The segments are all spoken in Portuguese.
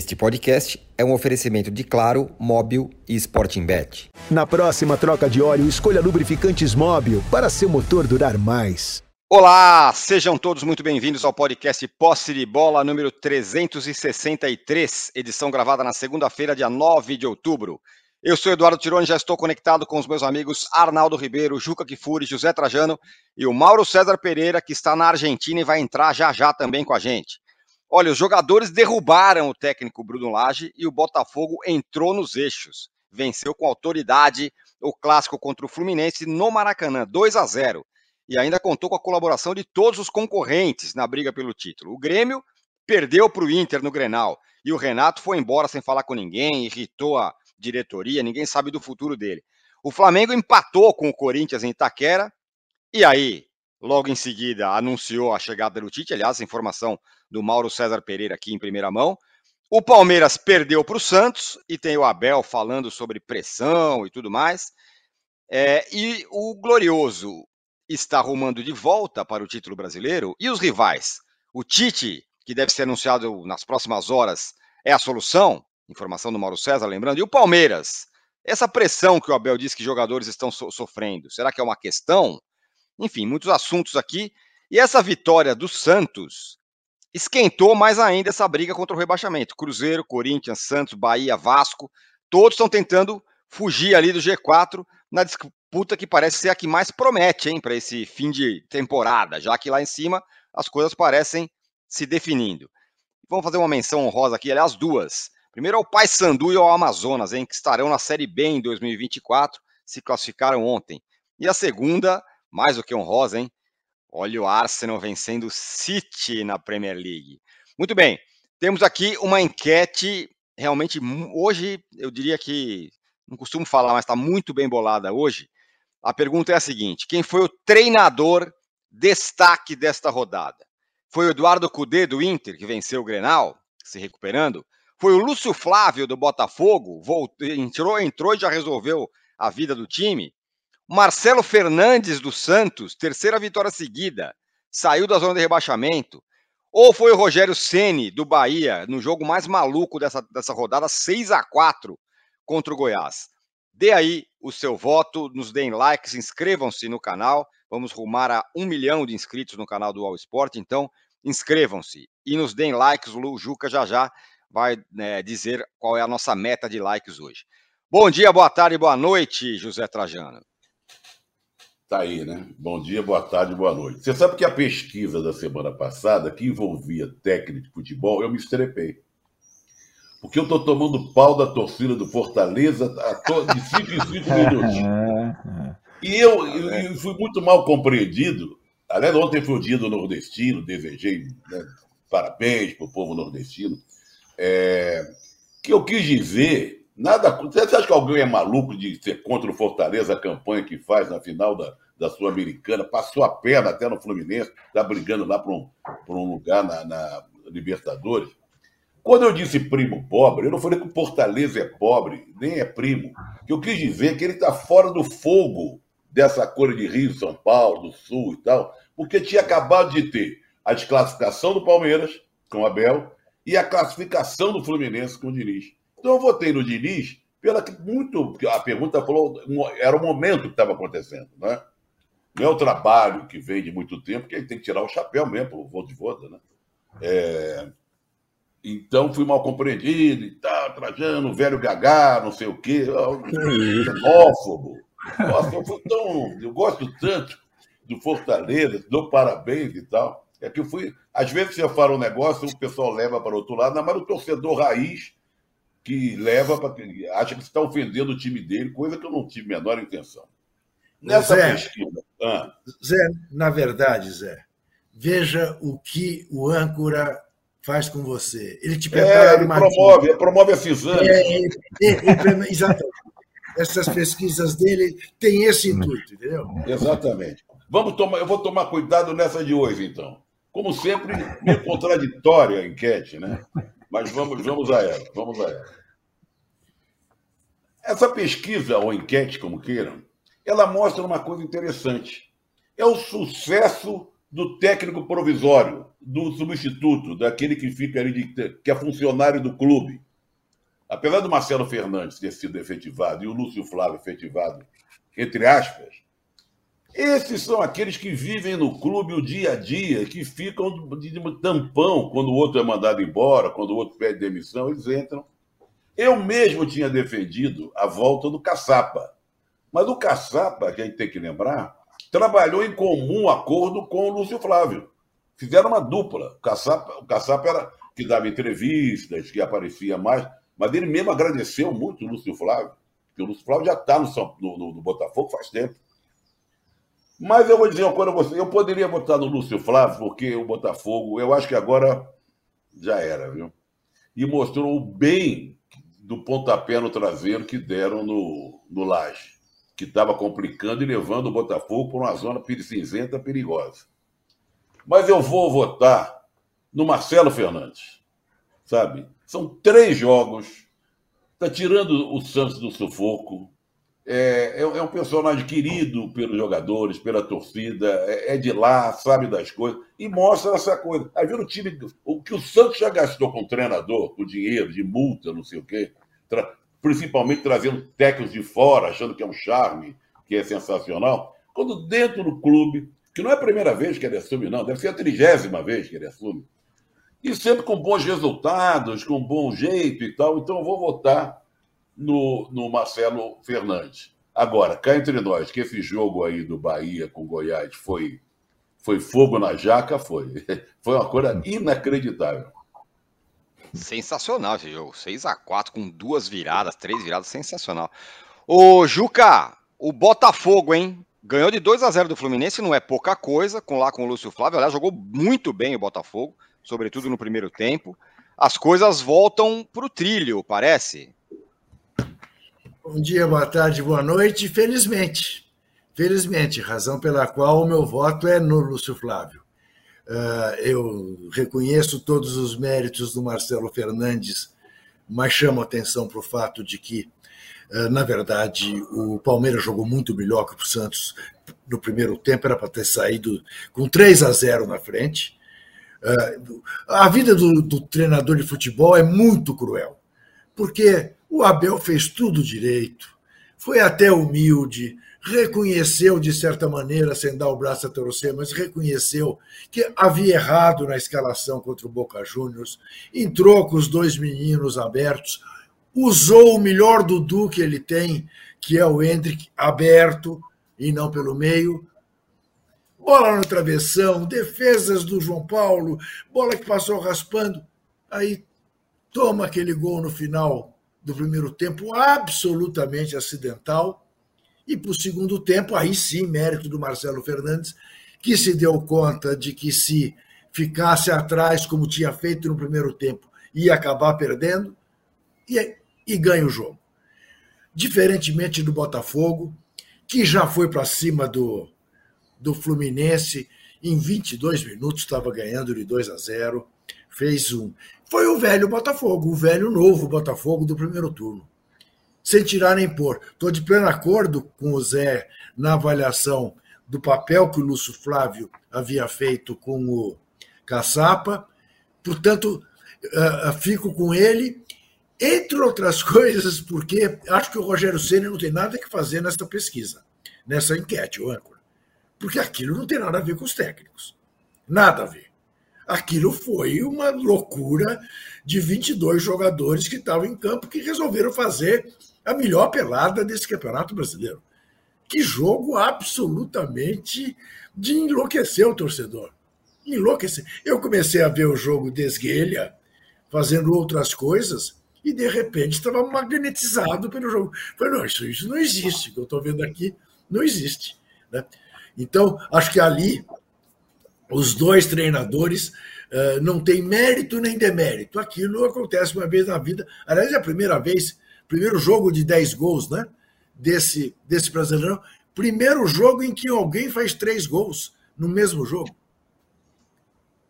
Este podcast é um oferecimento de Claro, Móbil e Sporting Bet. Na próxima troca de óleo, escolha lubrificantes Móbil para seu motor durar mais. Olá, sejam todos muito bem-vindos ao podcast Posse de Bola número 363, edição gravada na segunda-feira, dia 9 de outubro. Eu sou Eduardo Tironi, já estou conectado com os meus amigos Arnaldo Ribeiro, Juca Kifuri, José Trajano e o Mauro César Pereira, que está na Argentina e vai entrar já já também com a gente. Olha, os jogadores derrubaram o técnico Bruno Lage e o Botafogo entrou nos eixos. Venceu com autoridade o clássico contra o Fluminense no Maracanã, 2 a 0. E ainda contou com a colaboração de todos os concorrentes na briga pelo título. O Grêmio perdeu para o Inter no Grenal e o Renato foi embora sem falar com ninguém, irritou a diretoria, ninguém sabe do futuro dele. O Flamengo empatou com o Corinthians em Itaquera e aí logo em seguida anunciou a chegada do Tite, aliás, informação do Mauro César Pereira aqui em primeira mão. O Palmeiras perdeu para o Santos e tem o Abel falando sobre pressão e tudo mais. É, e o Glorioso está arrumando de volta para o título brasileiro. E os rivais? O Tite, que deve ser anunciado nas próximas horas, é a solução. Informação do Mauro César, lembrando. E o Palmeiras? Essa pressão que o Abel diz que jogadores estão so sofrendo, será que é uma questão? Enfim, muitos assuntos aqui. E essa vitória do Santos esquentou mais ainda essa briga contra o rebaixamento. Cruzeiro, Corinthians, Santos, Bahia, Vasco, todos estão tentando fugir ali do G4 na disputa que parece ser a que mais promete, hein, para esse fim de temporada, já que lá em cima as coisas parecem se definindo. Vamos fazer uma menção honrosa aqui, aliás, duas. Primeiro ao Paysandu e ao Amazonas, hein, que estarão na Série B em 2024, se classificaram ontem. E a segunda mais do que honrosa, hein? Olha o Arsenal vencendo o City na Premier League. Muito bem, temos aqui uma enquete realmente hoje, eu diria que não costumo falar, mas está muito bem bolada hoje. A pergunta é a seguinte: quem foi o treinador destaque desta rodada? Foi o Eduardo Cudê do Inter, que venceu o Grenal, se recuperando? Foi o Lúcio Flávio do Botafogo, voltou, entrou, entrou e já resolveu a vida do time? Marcelo Fernandes do Santos, terceira vitória seguida, saiu da zona de rebaixamento. Ou foi o Rogério Ceni do Bahia, no jogo mais maluco dessa, dessa rodada, 6 a 4 contra o Goiás. Dê aí o seu voto, nos deem likes, inscrevam-se no canal. Vamos rumar a um milhão de inscritos no canal do All Sport, então inscrevam-se e nos deem likes. O Juca já já vai né, dizer qual é a nossa meta de likes hoje. Bom dia, boa tarde, boa noite, José Trajano. Tá aí, né? Bom dia, boa tarde, boa noite. Você sabe que a pesquisa da semana passada, que envolvia técnico de futebol, eu me estrepei. Porque eu estou tomando pau da torcida do Fortaleza de 5 em 5 minutos. E eu, eu, eu, fui muito mal compreendido. Aliás, ontem foi o dia do nordestino, desejei né, parabéns para o povo nordestino. É, que eu quis dizer Nada. Você acha que alguém é maluco de ser contra o Fortaleza, a campanha que faz na final da, da Sul-Americana? Passou a perna até no Fluminense, está brigando lá para um, um lugar na, na, Libertadores. Quando eu disse primo pobre, eu não falei que o Fortaleza é pobre, nem é primo. Eu quis dizer é que ele está fora do fogo dessa cor de Rio, São Paulo, do Sul e tal, porque tinha acabado de ter a desclassificação do Palmeiras com o Abel e a classificação do Fluminense com o Diniz. Então eu votei no Diniz pela que muito. A pergunta falou, era o momento que estava acontecendo, né? Não é o trabalho que vem de muito tempo, que ele tem que tirar o chapéu mesmo, o voto de voto, né? É, então fui mal compreendido e tal, Trajano, velho gagá, não sei o quê, xenófobo. Nossa, eu fui tão. Eu gosto tanto do Fortaleza, dou parabéns e tal. É que eu fui. Às vezes você fala um negócio, o pessoal leva para o outro lado, mas o torcedor raiz que leva para. acha que você está ofendendo o time dele, coisa que eu não tive a menor intenção. Nessa Zé, pesquisa. Ah. Zé, na verdade, Zé, veja o que o âncora faz com você. Ele te prepara. É, ele promove, ele promove a Cisane. É, ele, ele, exatamente. Essas pesquisas dele têm esse intuito, entendeu? Exatamente. Vamos tomar, eu vou tomar cuidado nessa de hoje, então. Como sempre, meio contraditória a enquete, né? Mas vamos, vamos a ela, vamos a ela. Essa pesquisa, ou enquete, como queiram, ela mostra uma coisa interessante. É o sucesso do técnico provisório, do substituto, daquele que fica ali, de, que é funcionário do clube. Apesar do Marcelo Fernandes ter sido efetivado e o Lúcio Flávio efetivado, entre aspas, esses são aqueles que vivem no clube o dia a dia, que ficam de tampão quando o outro é mandado embora, quando o outro pede demissão, eles entram. Eu mesmo tinha defendido a volta do Caçapa. Mas o Caçapa, que a gente tem que lembrar, trabalhou em comum acordo com o Lúcio Flávio. Fizeram uma dupla. O Caçapa, o Caçapa era que dava entrevistas, que aparecia mais, mas ele mesmo agradeceu muito o Lúcio Flávio, porque o Lúcio Flávio já está no, no, no, Botafogo faz tempo. Mas eu vou dizer uma coisa a você, eu poderia votar no Lúcio Flávio, porque o Botafogo, eu acho que agora já era, viu? E mostrou o bem do pontapé no traseiro que deram no, no Laje que estava complicando e levando o Botafogo para uma zona cinzenta perigosa. Mas eu vou votar no Marcelo Fernandes, sabe? São três jogos, está tirando o Santos do sufoco. É, é, é, um personagem querido pelos jogadores, pela torcida, é, é, de lá, sabe das coisas, e mostra essa coisa. Aí viu o time, o que o Santos já gastou com o treinador, com dinheiro, de multa, não sei o quê, principalmente trazendo técnicos de fora, achando que é um charme, que é sensacional, quando dentro do clube, que não é a primeira vez que ele assume, não, deve ser a trigésima vez que ele assume, e sempre com bons resultados, com bom jeito e tal, então eu vou votar no, no Marcelo Fernandes. Agora, cá entre nós, que esse jogo aí do Bahia com Goiás foi, foi fogo na jaca, foi. Foi uma coisa inacreditável. Sensacional esse jogo. 6 a 4 com duas viradas, três viradas, sensacional. Ô, Juca, o Botafogo, hein? Ganhou de 2 a 0 do Fluminense, não é pouca coisa, com lá com o Lúcio Flávio. Aliás, jogou muito bem o Botafogo, sobretudo no primeiro tempo. As coisas voltam para o trilho, parece. Bom dia, boa tarde, boa noite. Felizmente, felizmente, razão pela qual o meu voto é no Lúcio Flávio. Ah, eu reconheço todos os méritos do Marcelo Fernandes, mas chamo atenção para o fato de que, ah, na verdade, o Palmeiras jogou muito melhor que o Santos no primeiro tempo, era para ter saído com 3 a 0 na frente. Ah, a vida do, do treinador de futebol é muito cruel, porque o Abel fez tudo direito, foi até humilde, reconheceu, de certa maneira, sem dar o braço a torcer, mas reconheceu que havia errado na escalação contra o Boca Juniors, entrou com os dois meninos abertos, usou o melhor Dudu que ele tem, que é o Hendrick, aberto e não pelo meio. Bola no travessão, defesas do João Paulo, bola que passou raspando. Aí toma aquele gol no final do primeiro tempo, absolutamente acidental e para o segundo tempo, aí sim, mérito do Marcelo Fernandes, que se deu conta de que se ficasse atrás, como tinha feito no primeiro tempo, ia acabar perdendo e, e ganha o jogo. Diferentemente do Botafogo, que já foi para cima do, do Fluminense, em 22 minutos estava ganhando de 2 a 0, fez um. Foi o velho Botafogo, o velho novo Botafogo do primeiro turno sem tirar nem pôr. Estou de pleno acordo com o Zé na avaliação do papel que o Lúcio Flávio havia feito com o Caçapa, portanto, uh, fico com ele, entre outras coisas, porque acho que o Rogério Senna não tem nada que fazer nessa pesquisa, nessa enquete, o âncora. Porque aquilo não tem nada a ver com os técnicos. Nada a ver. Aquilo foi uma loucura de 22 jogadores que estavam em campo que resolveram fazer a melhor pelada desse Campeonato Brasileiro. Que jogo absolutamente de enlouquecer o torcedor. Enlouquecer. Eu comecei a ver o jogo desguelha, fazendo outras coisas, e de repente estava magnetizado pelo jogo. Falei, não, isso, isso não existe, que eu estou vendo aqui, não existe. Né? Então, acho que ali os dois treinadores uh, não têm mérito nem demérito. Aquilo acontece uma vez na vida. Aliás, é a primeira vez primeiro jogo de 10 gols, né? Desse, desse brasileirão. Primeiro jogo em que alguém faz três gols no mesmo jogo.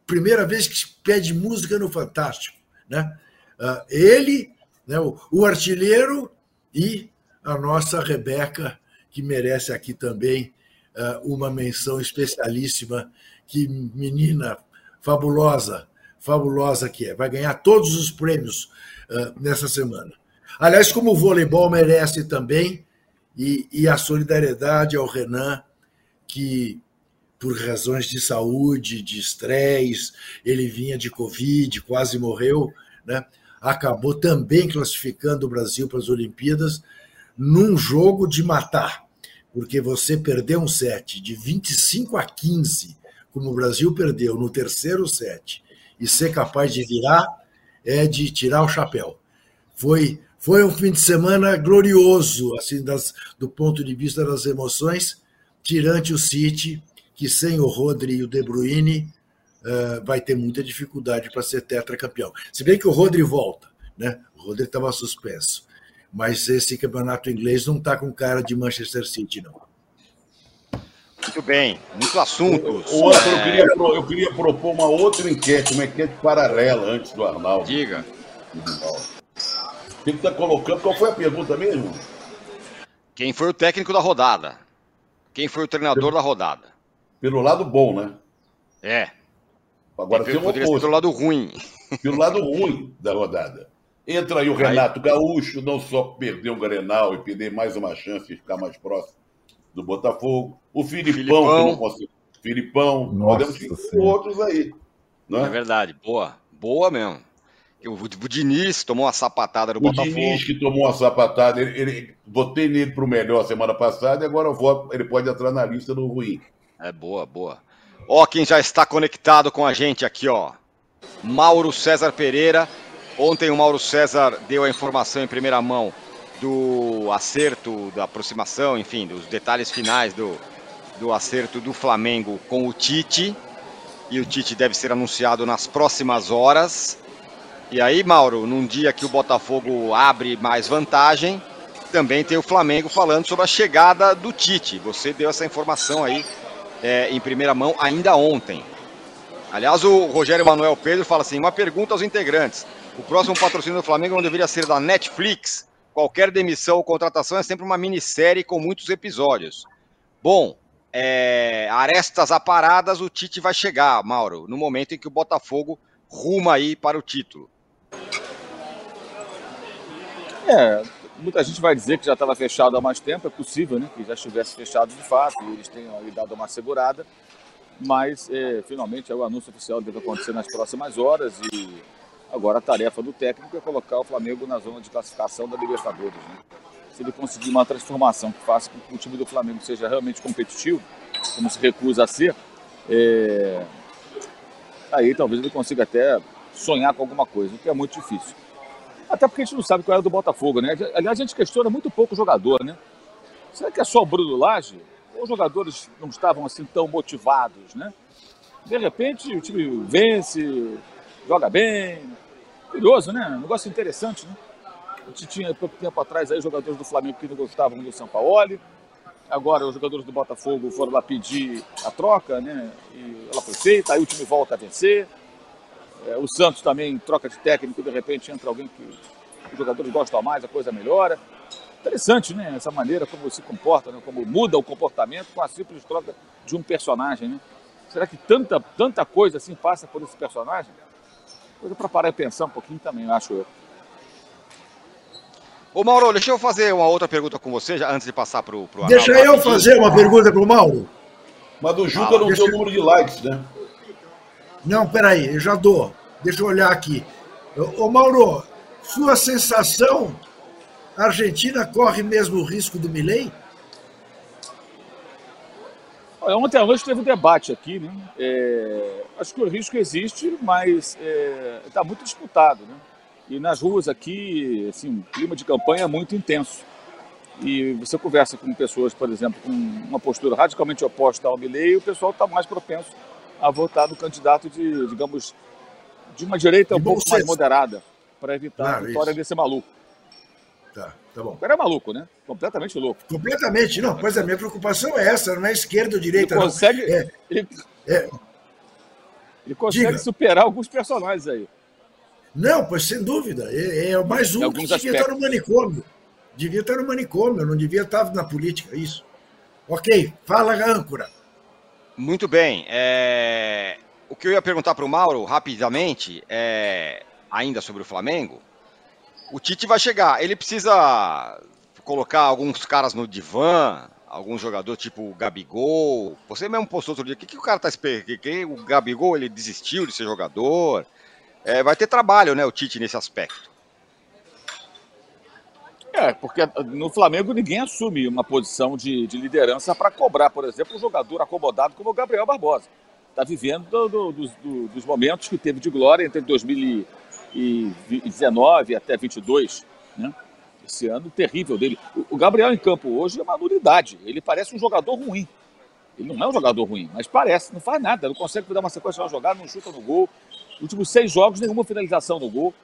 Primeira vez que pede música no Fantástico, né? Uh, ele, né, o, o artilheiro e a nossa Rebeca, que merece aqui também uh, uma menção especialíssima, que menina fabulosa, fabulosa que é. Vai ganhar todos os prêmios uh, nessa semana. Aliás, como o voleibol merece também, e, e a solidariedade ao Renan, que por razões de saúde, de estresse, ele vinha de Covid, quase morreu, né? acabou também classificando o Brasil para as Olimpíadas num jogo de matar, porque você perdeu um set de 25 a 15, como o Brasil perdeu no terceiro set, e ser capaz de virar é de tirar o chapéu. Foi foi um fim de semana glorioso, assim, das, do ponto de vista das emoções, tirante o City, que sem o Rodri e o De Bruyne uh, vai ter muita dificuldade para ser tetracampeão. Se bem que o Rodri volta, né? O Rodri estava suspenso. Mas esse campeonato inglês não está com cara de Manchester City, não. Muito bem, muito assunto. O é... eu, queria, eu queria propor uma outra enquete, uma enquete paralela antes do Arnaldo. Diga. Quem está colocando? Qual foi a pergunta mesmo? Quem foi o técnico da rodada? Quem foi o treinador pelo, da rodada? Pelo lado bom, né? É. Agora tem, tem um oposto. Pelo lado ruim. Pelo lado ruim da rodada. Entra aí o Renato aí... Gaúcho, não só perdeu o Grenal e perder mais uma chance de ficar mais próximo do Botafogo. O Filipão, Filipão. que não conseguiu. Filipão, Nossa podemos ter outros aí. Não é? é verdade, boa. Boa mesmo. O, o Diniz tomou uma sapatada do o Botafogo. O Diniz que tomou uma sapatada, ele, ele votei nele para o melhor semana passada e agora eu voto, ele pode entrar na lista do ruim. É boa, boa. Ó, quem já está conectado com a gente aqui, ó. Mauro César Pereira. Ontem o Mauro César deu a informação em primeira mão do acerto, da aproximação, enfim, dos detalhes finais do, do acerto do Flamengo com o Tite. E o Tite deve ser anunciado nas próximas horas. E aí, Mauro, num dia que o Botafogo abre mais vantagem, também tem o Flamengo falando sobre a chegada do Tite. Você deu essa informação aí é, em primeira mão ainda ontem. Aliás, o Rogério Manuel Pedro fala assim: uma pergunta aos integrantes. O próximo patrocínio do Flamengo não deveria ser da Netflix? Qualquer demissão ou contratação é sempre uma minissérie com muitos episódios. Bom, é, arestas aparadas, o Tite vai chegar, Mauro, no momento em que o Botafogo ruma aí para o título. É, muita gente vai dizer que já estava fechado há mais tempo, é possível, né? Que já estivesse fechado de fato e eles tenham ali dado uma segurada. Mas, é, finalmente, o anúncio oficial deve acontecer nas próximas horas e agora a tarefa do técnico é colocar o Flamengo na zona de classificação da Libertadores, né? Se ele conseguir uma transformação que faça com que o time do Flamengo seja realmente competitivo, como se recusa a ser, é... aí talvez ele consiga até sonhar com alguma coisa, o que é muito difícil. Até porque a gente não sabe qual era do Botafogo, né? Aliás, a gente questiona muito pouco o jogador, né? Será que é só o Bruno Lage? Ou os jogadores não estavam assim tão motivados, né? De repente o time vence, joga bem. Curioso, né? Um negócio interessante, né? A gente tinha pouco tempo atrás aí jogadores do Flamengo que não gostavam do São Paulo. Agora os jogadores do Botafogo foram lá pedir a troca, né? E ela foi feita, aí o time volta a vencer. É, o Santos também troca de técnico, de repente entra alguém que os jogadores gostam mais, a coisa melhora. Interessante, né? Essa maneira como se comporta, né? como muda o comportamento com a simples troca de um personagem, né? Será que tanta, tanta coisa assim passa por esse personagem? Coisa para parar e pensar um pouquinho também, acho eu. Ô Mauro, deixa eu fazer uma outra pergunta com você, já, antes de passar para o Deixa eu fazer uma pergunta para o Mauro. Mas do Juca ah, não tem o número de likes, né? Não, peraí, eu já dou. Deixa eu olhar aqui. Ô, Mauro, sua sensação, a Argentina corre mesmo o risco do Milley? Ontem à noite teve um debate aqui, né? É, acho que o risco existe, mas está é, tá muito disputado, né? E nas ruas aqui, assim, o clima de campanha é muito intenso. E você conversa com pessoas, por exemplo, com uma postura radicalmente oposta ao Milley, e o pessoal está mais propenso a votar no candidato de, digamos, de uma direita um pouco mais moderada, para evitar claro, a vitória isso. desse maluco. Tá, tá bom. O cara é maluco, né? Completamente louco. Completamente, não. Pois a minha preocupação é essa, não é esquerda ou direita. Ele consegue, é, ele, é, ele consegue Diga. superar alguns personagens aí. Não, pois sem dúvida. É, é mais um que devia aspectos. estar no manicômio. Devia estar no manicômio, não devia estar na política, isso. Ok, fala, âncora. Muito bem. É... O que eu ia perguntar para o Mauro, rapidamente, é... ainda sobre o Flamengo. O Tite vai chegar. Ele precisa colocar alguns caras no divã, algum jogador tipo o Gabigol. Você mesmo postou outro dia. O que, que o cara tá esperando? Que, o Gabigol ele desistiu de ser jogador? É, vai ter trabalho, né, o Tite, nesse aspecto. É, porque no Flamengo ninguém assume uma posição de, de liderança para cobrar, por exemplo, um jogador acomodado como o Gabriel Barbosa. Está vivendo do, do, do, dos momentos que teve de glória entre 2019 até 22, né? Esse ano terrível dele. O Gabriel em campo hoje é uma nulidade. Ele parece um jogador ruim. Ele não é um jogador ruim, mas parece, não faz nada, não consegue dar uma sequência de jogada, não chuta no gol. Nos últimos seis jogos, nenhuma finalização no gol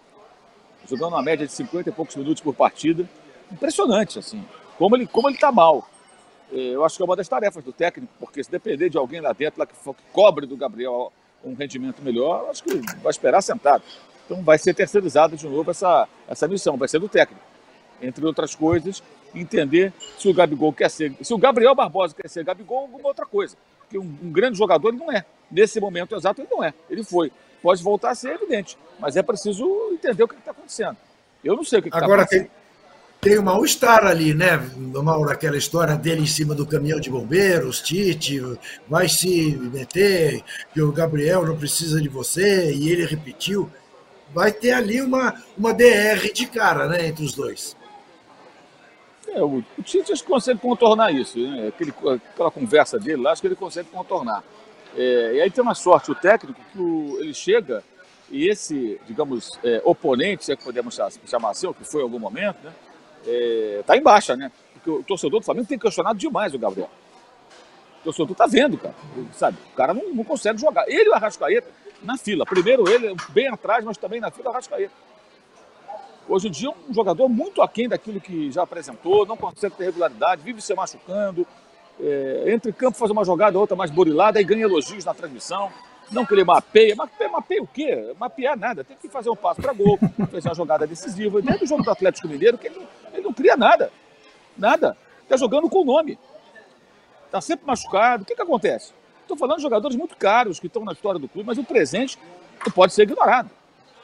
jogando uma média de 50 e poucos minutos por partida. Impressionante, assim, como ele como ele está mal. É, eu acho que é uma das tarefas do técnico, porque se depender de alguém lá dentro lá que, que cobre do Gabriel um rendimento melhor, acho que vai esperar sentado. Então vai ser terceirizado de novo essa, essa missão, vai ser do técnico. Entre outras coisas, entender se o Gabigol quer ser. Se o Gabriel Barbosa quer ser Gabigol, alguma outra coisa. Porque um, um grande jogador ele não é. Nesse momento exato, ele não é. Ele foi. Pode voltar a ser evidente, mas é preciso entender o que está acontecendo. Eu não sei o que está acontecendo. Agora, tem, tem um mal-estar ali, né, Mauro? Aquela história dele em cima do caminhão de bombeiros, Tite, vai se meter, que o Gabriel não precisa de você, e ele repetiu. Vai ter ali uma, uma DR de cara, né, entre os dois. É, o, o Tite acho que consegue contornar isso. Né? Aquele, aquela conversa dele lá, acho que ele consegue contornar. É, e aí tem uma sorte o técnico que o, ele chega e esse, digamos, é, oponente, se é que podemos chamar assim, ou que foi em algum momento, né? É, em baixa, né? Porque o torcedor do Flamengo tem questionado demais o Gabriel. O torcedor está vendo, cara. Sabe? O cara não, não consegue jogar. Ele e o Arrascaeta na fila. Primeiro ele, bem atrás, mas também na fila Arrascaeta. Hoje em dia, um jogador muito aquém daquilo que já apresentou, não consegue ter regularidade, vive se machucando, é, entre campo faz uma jogada, outra mais burilada, e ganha elogios na transmissão. Não que ele mapeia, mapeia, mapeia o quê? Mapear nada, tem que fazer um passo para gol, fazer uma jogada decisiva. Dentro do jogo do Atlético Mineiro, que ele, não, ele não cria nada. Nada. Está jogando com o nome. Está sempre machucado. O que, que acontece? Estou falando de jogadores muito caros que estão na história do clube, mas o presente pode ser ignorado.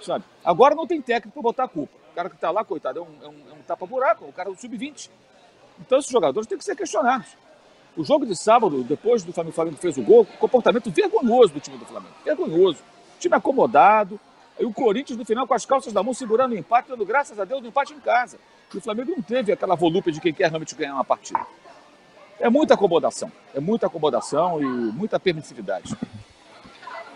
Sabe? Agora não tem técnico para botar a culpa. O cara que está lá, coitado, é um, é um, é um tapa-buraco, o cara do sub-20. Então esses jogadores têm que ser questionados. O jogo de sábado, depois do Flamengo, Flamengo fez o gol, comportamento vergonhoso do time do Flamengo. Vergonhoso. Time acomodado. E o Corinthians, no final, com as calças da mão, segurando o empate, dando graças a Deus o empate em casa. E o Flamengo não teve aquela volúpia de quem quer realmente ganhar uma partida. É muita acomodação. É muita acomodação e muita permissividade.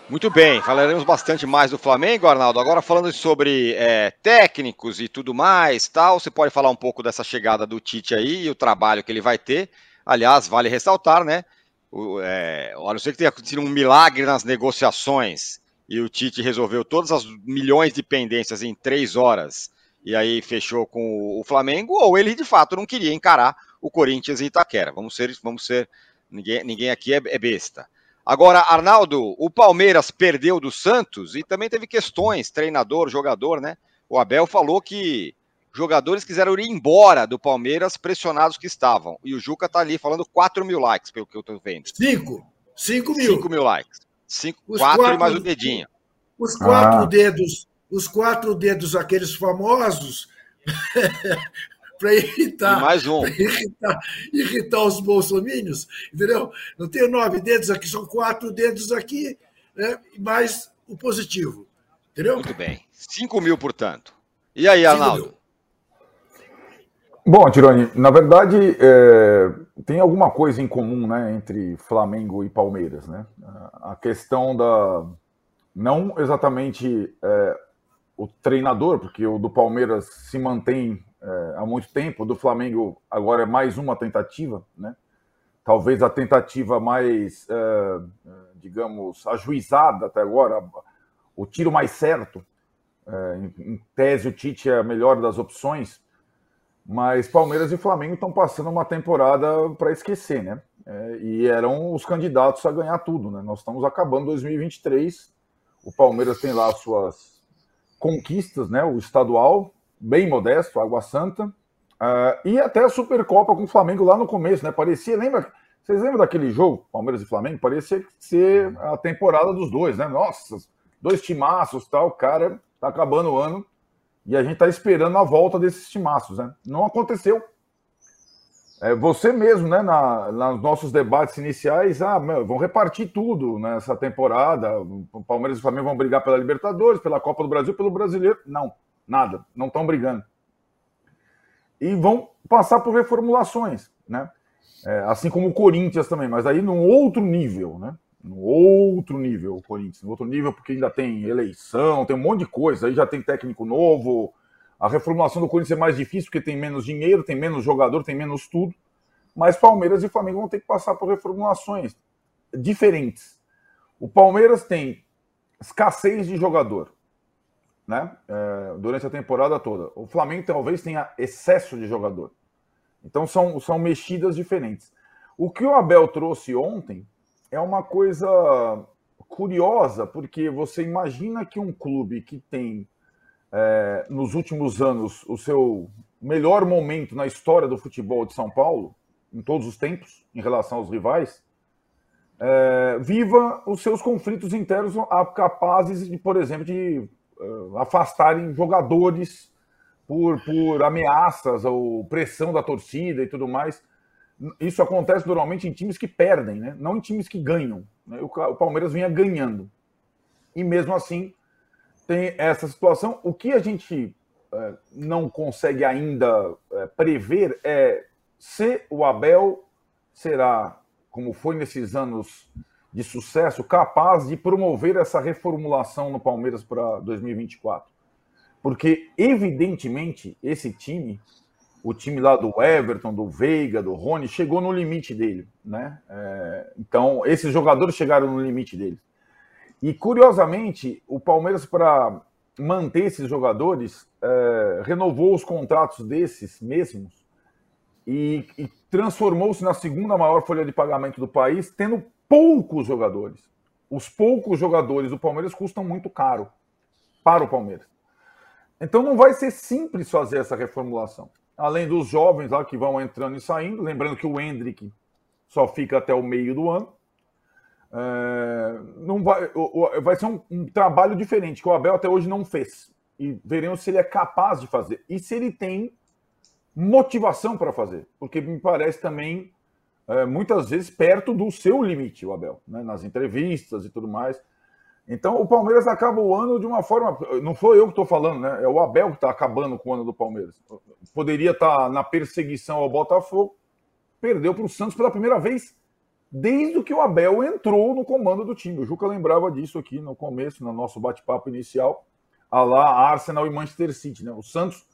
Muito bem, falaremos bastante mais do Flamengo, Arnaldo. Agora falando sobre é, técnicos e tudo mais, tal, você pode falar um pouco dessa chegada do Tite aí e o trabalho que ele vai ter. Aliás, vale ressaltar, né? O, é, a não ser que tenha acontecido um milagre nas negociações e o Tite resolveu todas as milhões de pendências em três horas e aí fechou com o Flamengo, ou ele de fato não queria encarar o Corinthians em Itaquera. Vamos ser, vamos ser, ninguém, ninguém aqui é, é besta. Agora, Arnaldo, o Palmeiras perdeu do Santos e também teve questões, treinador, jogador, né? O Abel falou que jogadores quiseram ir embora do Palmeiras, pressionados que estavam. E o Juca tá ali falando 4 mil likes, pelo que eu tô vendo. 5. 5 mil. 5 mil likes. 5, 4 e mais o dedinho. Os quatro ah. dedos, os quatro dedos, aqueles famosos, para irritar, e mais um. irritar, irritar os bolsomínios, entendeu? Não tenho nove dedos aqui, são quatro dedos aqui, né? mais o positivo. Entendeu? Muito bem. 5 mil, portanto. E aí, Arnaldo? Bom, Tironi, na verdade é, tem alguma coisa em comum né, entre Flamengo e Palmeiras. Né? A questão da. Não exatamente é, o treinador, porque o do Palmeiras se mantém é, há muito tempo, do Flamengo agora é mais uma tentativa, né? talvez a tentativa mais, é, digamos, ajuizada até agora, o tiro mais certo. É, em tese, o Tite é a melhor das opções mas Palmeiras e Flamengo estão passando uma temporada para esquecer, né? É, e eram os candidatos a ganhar tudo, né? Nós estamos acabando 2023. O Palmeiras tem lá as suas conquistas, né? O estadual, bem modesto, Água Santa. Uh, e até a Supercopa com o Flamengo lá no começo, né? Parecia, lembra? Vocês lembram daquele jogo, Palmeiras e Flamengo? Parecia ser a temporada dos dois, né? Nossa, dois timaços tal, cara, tá acabando o ano e a gente tá esperando a volta desses timaços, né? Não aconteceu. É, você mesmo, né, na, nos nossos debates iniciais, ah, meu, vão repartir tudo nessa temporada. O Palmeiras e o Flamengo vão brigar pela Libertadores, pela Copa do Brasil, pelo Brasileiro. Não, nada, não estão brigando. E vão passar por reformulações, né? É, assim como o Corinthians também, mas aí num outro nível, né? No outro nível, o Corinthians, no outro nível, porque ainda tem eleição, tem um monte de coisa, aí já tem técnico novo, a reformulação do Corinthians é mais difícil porque tem menos dinheiro, tem menos jogador, tem menos tudo. Mas Palmeiras e Flamengo vão ter que passar por reformulações diferentes. O Palmeiras tem escassez de jogador né? É, durante a temporada toda. O Flamengo talvez tenha excesso de jogador. Então são, são mexidas diferentes. O que o Abel trouxe ontem é uma coisa curiosa, porque você imagina que um clube que tem é, nos últimos anos o seu melhor momento na história do futebol de São Paulo, em todos os tempos, em relação aos rivais, é, viva os seus conflitos internos capazes de, por exemplo, de afastarem jogadores por, por ameaças ou pressão da torcida e tudo mais. Isso acontece normalmente em times que perdem, né? não em times que ganham. Né? O Palmeiras vinha ganhando. E mesmo assim, tem essa situação. O que a gente é, não consegue ainda é, prever é se o Abel será, como foi nesses anos de sucesso, capaz de promover essa reformulação no Palmeiras para 2024. Porque, evidentemente, esse time, o time lá do Everton, do Veiga, do Rony, chegou no limite dele. Né? É, então, esses jogadores chegaram no limite deles. E, curiosamente, o Palmeiras, para manter esses jogadores, é, renovou os contratos desses mesmos e, e transformou-se na segunda maior folha de pagamento do país, tendo poucos jogadores. Os poucos jogadores do Palmeiras custam muito caro para o Palmeiras. Então não vai ser simples fazer essa reformulação. Além dos jovens lá que vão entrando e saindo, lembrando que o Hendrick só fica até o meio do ano. É, não vai, vai ser um, um, trabalho diferente que o Abel até hoje não fez. E veremos se ele é capaz de fazer. E se ele tem motivação para fazer. Porque me parece também, é, muitas vezes, perto do seu limite, o Abel, né, nas entrevistas e tudo mais. Então, o Palmeiras acaba o ano de uma forma. Não foi eu que estou falando, né? É o Abel que está acabando com o ano do Palmeiras. Poderia estar tá na perseguição ao Botafogo, perdeu para o Santos pela primeira vez desde que o Abel entrou no comando do time. O Juca lembrava disso aqui no começo, no nosso bate-papo inicial, a lá Arsenal e Manchester City. Né? O Santos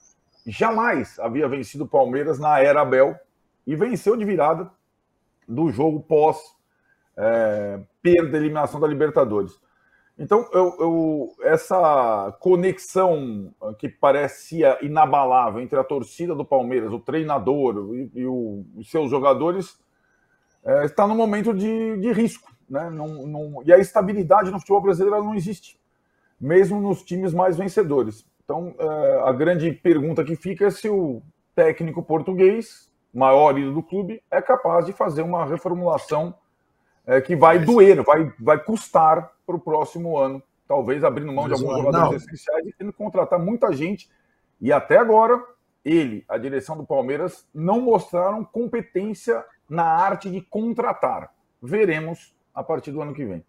jamais havia vencido o Palmeiras na era Abel e venceu de virada do jogo pós é, perda eliminação da Libertadores. Então, eu, eu, essa conexão que parecia inabalável entre a torcida do Palmeiras, o treinador e, e os seus jogadores é, está no momento de, de risco. Né? Não, não, e a estabilidade no futebol brasileiro não existe, mesmo nos times mais vencedores. Então, é, a grande pergunta que fica é se o técnico português, maior ídolo do clube, é capaz de fazer uma reformulação é, que vai doer, vai, vai custar para o próximo ano, talvez abrindo mão de alguns jogadores não. essenciais e tendo que contratar muita gente. E até agora, ele, a direção do Palmeiras, não mostraram competência na arte de contratar. Veremos a partir do ano que vem.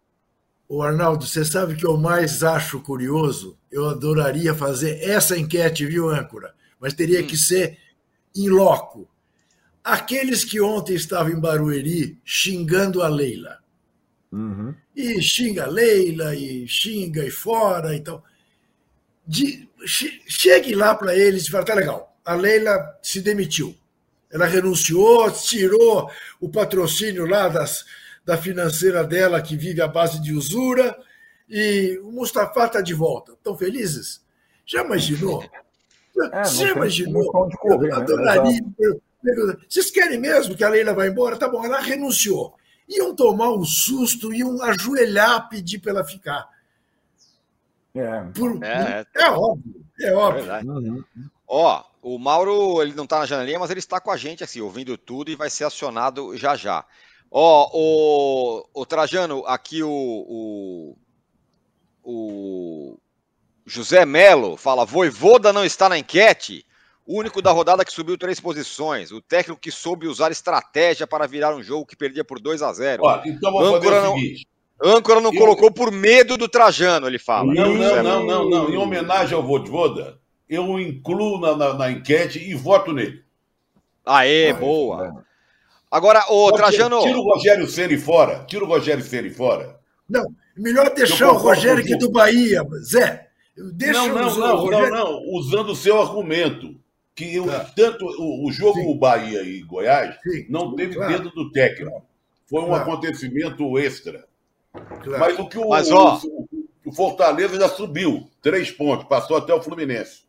O Arnaldo, você sabe que eu mais acho curioso? Eu adoraria fazer essa enquete, viu, âncora? Mas teria hum. que ser em loco. Aqueles que ontem estavam em Barueri xingando a Leila. Uhum. E xinga a Leila, e xinga e fora. Então, de, chegue lá para eles e fala: tá legal, a Leila se demitiu. Ela renunciou, tirou o patrocínio lá das, da financeira dela, que vive à base de usura, e o Mustafa está de volta. Estão felizes? Já imaginou? É, Já imaginou? Correr, eu né? adoraria. Né? Vocês querem mesmo que a Leila vá embora? Tá bom, ela renunciou. Iam tomar um susto, iam ajoelhar, pedir para ela ficar. É, Por... é, é, é óbvio, é óbvio. É uhum. Ó, o Mauro, ele não está na janelinha, mas ele está com a gente, assim, ouvindo tudo e vai ser acionado já já. Ó, o, o Trajano, aqui o, o, o José Melo fala: Voivoda não está na enquete. O único da rodada que subiu três posições. O técnico que soube usar estratégia para virar um jogo que perdia por 2 a 0 Ó, então vamos fazer Âncora o não- seguinte. Âncora não Eu- colocou por medo do Trajano, ele fala. Não, não, não, não, não. Em homenagem ao Voivoda, eu o incluo na, na, na enquete e voto nele. Aê, boa. Agora, ô Pode- Trajano. Tira o Rogério Ceni fora. Tira o Rogério Ceni fora. Não, melhor deixar o Rogério aqui do Bahia, Zé. Deixa não, não, o não, Rogério. não, não. Usando o seu argumento. Que eu, Tá. tanto o, o jogo Sim. Bahia e Goiás Sim, não teve claro. dedo do técnico. Foi um Claro. acontecimento extra. Claro. Mas o que o, Mas, ó. o, o Fortaleza já subiu. Três pontos. Passou até o Fluminense.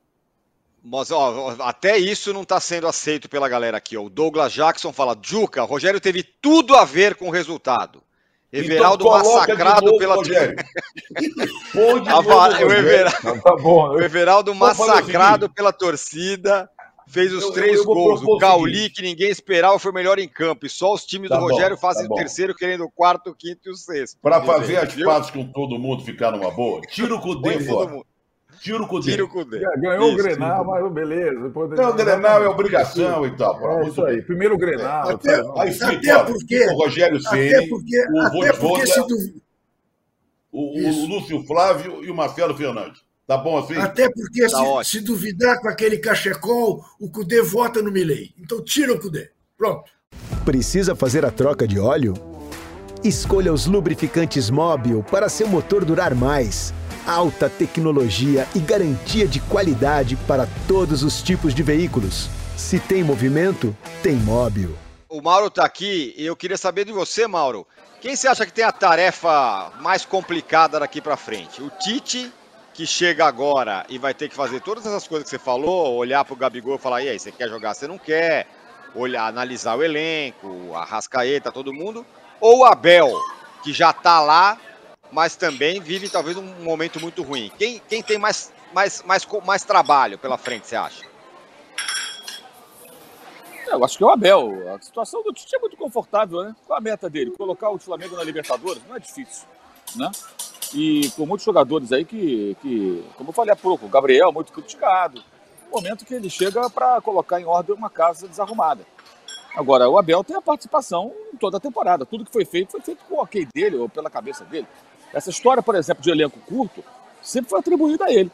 Mas, ó, até isso não está sendo aceito pela galera aqui. Ó. O Douglas Jackson fala: Juca, Rogério teve tudo a ver com o resultado. Everaldo Então coloca de massacrado novo, pela. Rogério. Novo, o. Everaldo, Então, tá bom. o Everaldo massacrado pela torcida. Fez os Eu- três eu gols. O o Cauli, que ninguém esperava, foi o melhor em campo. E só os times Tá do bom, Rogério fazem tá o bom. terceiro, querendo o quarto, o quinto e o sexto. Para fazer as pazes com todo mundo ficar numa boa, tira o Cudê fora. Tira o Cudê. Tira o Cudê. Ganhou o Isso. Grenal, mas beleza. Depois... Não, o Grenal é obrigação e tal. É isso aí. Primeiro Grenal. Até- sabe? Aí sim, Até olha, porque- o Rogério Até Ceni, porque, o até porque Voivoda, o, o. Lúcio Flávio e o Marcelo Fernandes. Tá bom assim? Até porque Tá se, se duvidar com aquele cachecol, o Cudê vota no Milei. Então tira o Cudê. Pronto. Precisa fazer a troca de óleo? Escolha os lubrificantes Móbil para seu motor durar mais. Alta tecnologia e garantia de qualidade para todos os tipos de veículos. Se tem movimento, tem Móbil. O Mauro tá aqui e eu queria saber de você, Mauro. Quem você acha que tem a tarefa mais complicada daqui pra frente? O Tite, que chega agora e vai ter que fazer todas essas coisas que você falou, olhar pro Gabigol e falar, e aí, você quer jogar, você não quer, olhar, analisar o elenco, a Rascaeta, todo mundo, ou o Abel, que já tá lá, mas também vive talvez um momento muito ruim. Quem, quem tem mais, mais, mais, mais trabalho pela frente, você acha? É, Eu acho que é o Abel. A situação do Tite é muito confortável, né? Qual a meta dele? Colocar o Flamengo na Libertadores não é difícil, né? E com muitos jogadores aí que, que como eu falei há pouco, o Gabriel muito criticado. Momento que ele chega para colocar em ordem uma casa desarrumada. Agora, o Abel tem a participação toda a temporada. Tudo que foi feito foi feito com o ok dele ou pela cabeça dele. Essa história, por exemplo, de elenco curto, sempre foi atribuída a ele.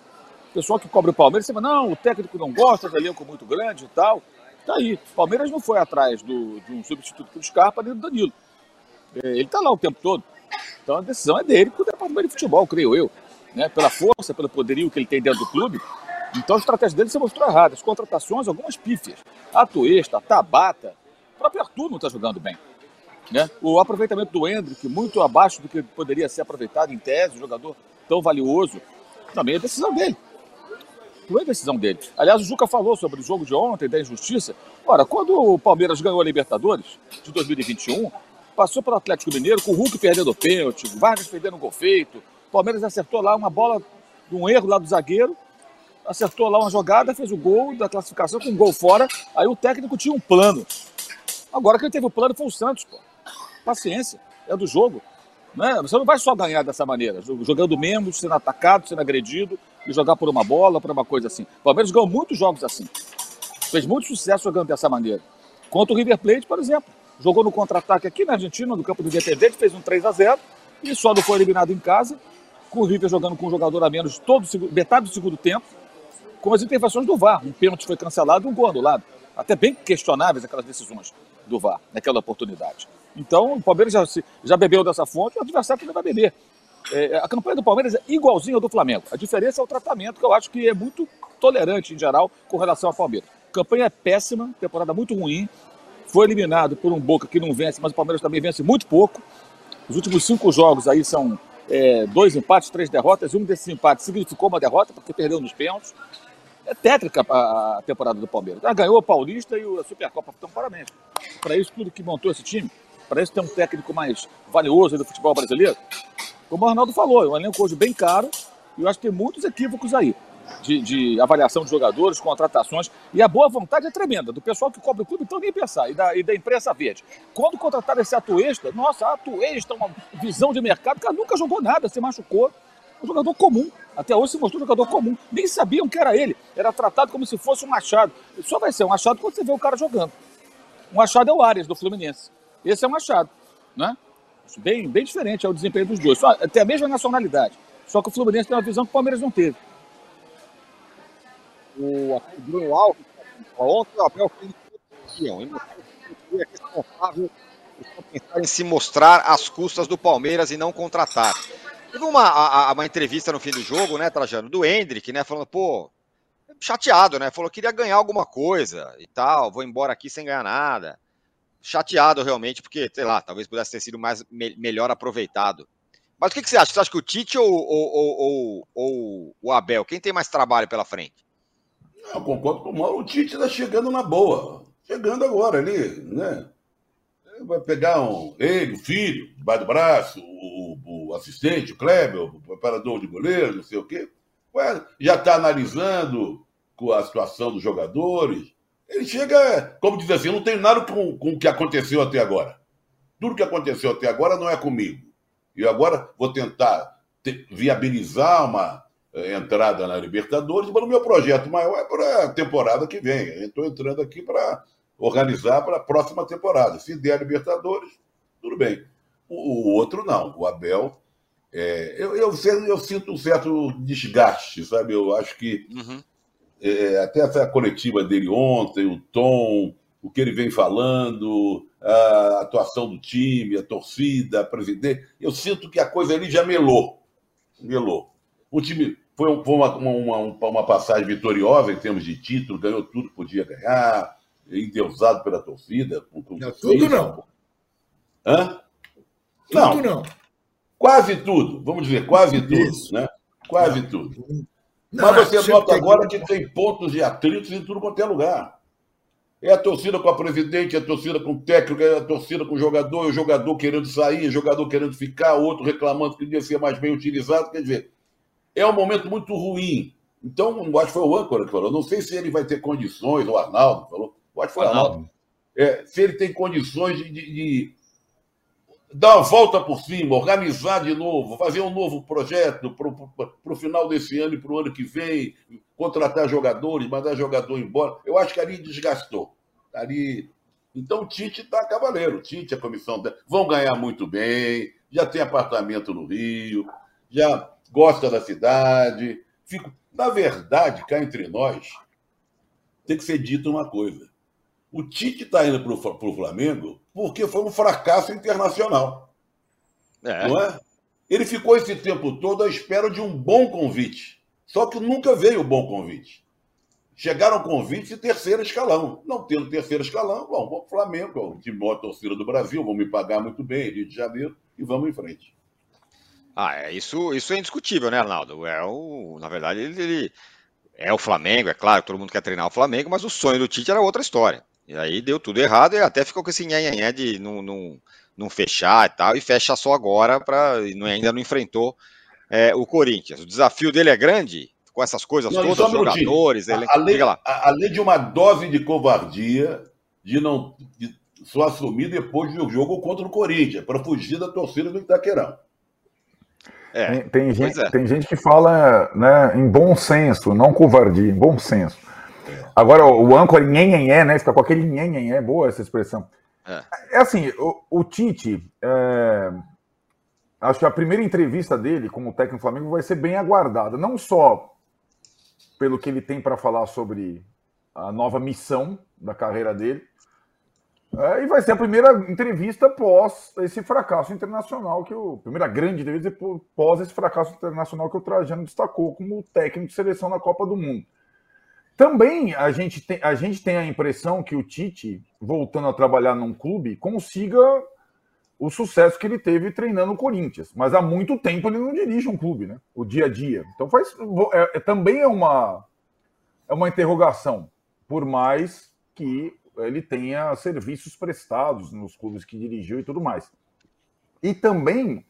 O pessoal que cobre o Palmeiras sempre, não, o técnico não gosta de elenco muito grande e tal. Tá aí. O Palmeiras não foi atrás do, de um substituto para o Scarpa nem do Danilo. É, Ele tá lá o tempo todo. Então a decisão é dele departamento de futebol, creio eu. Né? Pela força, pelo poderio que ele tem dentro do clube. Então a estratégia dele se mostrou errada. As contratações, algumas pífias. A Tuesta, a Tabata, o próprio Arthur não está jogando bem. Né? O aproveitamento do Hendrick, muito abaixo do que poderia ser aproveitado em tese, um jogador tão valioso, também é decisão dele. Não é decisão dele. Aliás, o Juca falou sobre o jogo de ontem, da injustiça. Ora, quando o Palmeiras ganhou a Libertadores de 2021, passou pelo Atlético Mineiro com o Hulk perdendo o pênalti, o Vargas perdendo um gol feito. O Palmeiras acertou lá uma bola, um erro lá do zagueiro, acertou lá uma jogada, fez o gol da classificação com um gol fora. Aí o técnico tinha um plano. Agora quem teve o plano foi o Santos, pô. Paciência, é do jogo. Né? Você não vai só ganhar dessa maneira, jogando menos, sendo atacado, sendo agredido e jogar por uma bola, por uma coisa assim. O Palmeiras ganhou muitos jogos assim. Fez muito sucesso jogando dessa maneira. Contra o River Plate, por exemplo. Jogou no contra-ataque aqui na Argentina, no campo do Independente, fez um 3 a 0 e só não foi eliminado em casa, com o River jogando com um jogador a menos todo, metade do segundo tempo, com as intervenções do VAR. Um pênalti foi cancelado e um gol anulado. Até bem questionáveis aquelas decisões do VAR naquela oportunidade. Então, o Palmeiras já, já bebeu dessa fonte, o adversário também vai beber. É, a campanha do Palmeiras é igualzinha ao do Flamengo. A diferença é o tratamento, que eu acho que é muito tolerante, em geral, com relação ao Palmeiras. Campanha é péssima, temporada muito ruim. Foi eliminado por um Boca que não vence, mas o Palmeiras também vence muito pouco. Os últimos cinco jogos aí são é, dois empates, três derrotas. Um desses empates significou uma derrota, porque perdeu nos pênaltis. É tétrica a a temporada do Palmeiras. Ah, ganhou o Paulista e a Supercopa. Então, parabéns. Para isso, tudo que montou esse time, para isso ter um técnico mais valioso do futebol brasileiro. Como o Arnaldo falou, é um elenco hoje bem caro e eu acho que tem muitos equívocos aí. De, de, avaliação de jogadores, contratações, e a boa vontade é tremenda, do pessoal que cobre o clube, então nem pensar, e da, e da imprensa verde. Quando contrataram esse atuesta, nossa, atuesta, uma visão de mercado, o cara nunca jogou nada, se machucou. Um jogador comum. Até hoje se mostrou um jogador comum. Nem sabiam que era ele. Era tratado como se fosse um Machado. Só vai ser um Machado quando você vê o cara jogando. Um Machado é o Arias, do Fluminense. Esse é o Machado. Né? Bem, bem diferente é o desempenho dos dois. Só, tem a mesma nacionalidade. Só que o Fluminense tem uma visão que o Palmeiras não teve. O Bruno Alves, ontem o Abel fez é responsável pensar em se mostrar às custas do Palmeiras e não contratar. Teve uma, a, uma entrevista no fim do jogo, né, Trajano, do Hendrick, né, falando, pô, chateado, né, falou que queria ganhar alguma coisa e tal, vou embora aqui sem ganhar nada. Chateado realmente, porque, sei lá, talvez pudesse ter sido mais, me, melhor aproveitado. Mas o que, que, você acha? Você acha que o Tite ou, ou, ou, ou, o Abel, quem tem mais trabalho pela frente? Eu concordo com o Mauro, o Tite está chegando na boa, chegando agora ali, né? Vai pegar um, ele, o filho, debaixo do braço, o, o assistente, o Kleber, o preparador de goleiro, não sei o quê. Ué, já está analisando a situação dos jogadores. Ele chega, como diz assim, não tem nada com, com o que aconteceu até agora. Tudo que aconteceu até agora não é comigo. E agora vou tentar te, viabilizar uma entrada na Libertadores, mas o meu projeto maior é para a temporada que vem. Estou entrando aqui para organizar para a próxima temporada. Se der a Libertadores, tudo bem. O, o outro não, o Abel. É, eu, eu, eu, sinto um certo desgaste, sabe? Eu acho que uhum. é, até essa coletiva dele ontem, o tom, o que ele vem falando, a atuação do time, a torcida, a presidente, eu sinto que a coisa ali já melou. Melou. O time foi, foi uma, uma, uma, passagem vitoriosa em termos de título, ganhou tudo que podia ganhar, endeusado pela torcida. Com, com não, tudo não. Hã? Tudo não. não. Quase tudo, vamos dizer, quase tudo, Isso. né? Quase não. tudo. Não, Mas você nota agora que tem pontos de atritos em tudo quanto é lugar. É a torcida com a presidente, é a torcida com o técnico, é a torcida com o jogador, é o jogador querendo sair, é o jogador querendo ficar, outro reclamando que devia ser mais bem utilizado. Quer dizer, é um momento muito ruim. Então, acho que foi o âncora que falou. Não sei se ele vai ter condições, o Arnaldo falou. acho que foi o Arnaldo. É, se ele tem condições de, de, de, dar uma volta por cima, organizar de novo, fazer um novo projeto para o final desse ano e para o ano que vem, contratar jogadores, mandar jogador embora. Eu acho que ali desgastou. Ali. Então o Tite está cavaleiro. O Tite, a comissão. Vão ganhar muito bem, já tem apartamento no Rio, já gosta da cidade. Fico... Na verdade, cá entre nós, tem que ser dito uma coisa. O Tite está indo para o Flamengo porque foi um fracasso internacional. É. Não é? Ele ficou esse tempo todo à espera de um bom convite. Só que nunca veio o bom convite. Chegaram convites de terceiro escalão. Não tendo terceiro escalão, bom, vamos para o Flamengo, o time maior torcida do Brasil, vão me pagar muito bem, Rio de Janeiro, e vamos em frente. Ah, é, isso, isso é indiscutível, né, Arnaldo? É o, na verdade, ele, ele é o Flamengo, é claro, todo mundo quer treinar o Flamengo, mas o sonho do Tite era outra história. E aí deu tudo errado e até ficou com esse nhanhanhé de não, não, não fechar e tal, e fecha só agora, pra, ainda não enfrentou é, o Corinthians. O desafio dele é grande, com essas coisas não, todas, jogadores. Ele... Além, além, de uma dose de covardia, de não de só assumir depois do jogo contra o Corinthians, para fugir da torcida do Itaquerão. É, tem, gente, é. tem gente que fala né, em bom senso, não covardia, em bom senso. É. Agora, o âncora nhenhenhé, né? Fica com aquele nhenhenhé, boa essa expressão. É, é assim, o, o Tite, é, acho que a primeira entrevista dele como técnico do Flamengo vai ser bem aguardada, não só pelo que ele tem para falar sobre a nova missão da carreira dele, é, e vai ser a primeira entrevista pós esse fracasso internacional que o primeira grande entrevista pós esse fracasso internacional que o Trajano destacou como técnico de seleção na Copa do Mundo. Também a gente tem a, gente tem a impressão que o Tite, voltando a trabalhar num clube, consiga o sucesso que ele teve treinando o Corinthians. Mas há muito tempo ele não dirige um clube, né? O dia a dia. Então faz, é, é, também é uma, é uma interrogação, por mais que ele tenha serviços prestados nos clubes que dirigiu e tudo mais. E também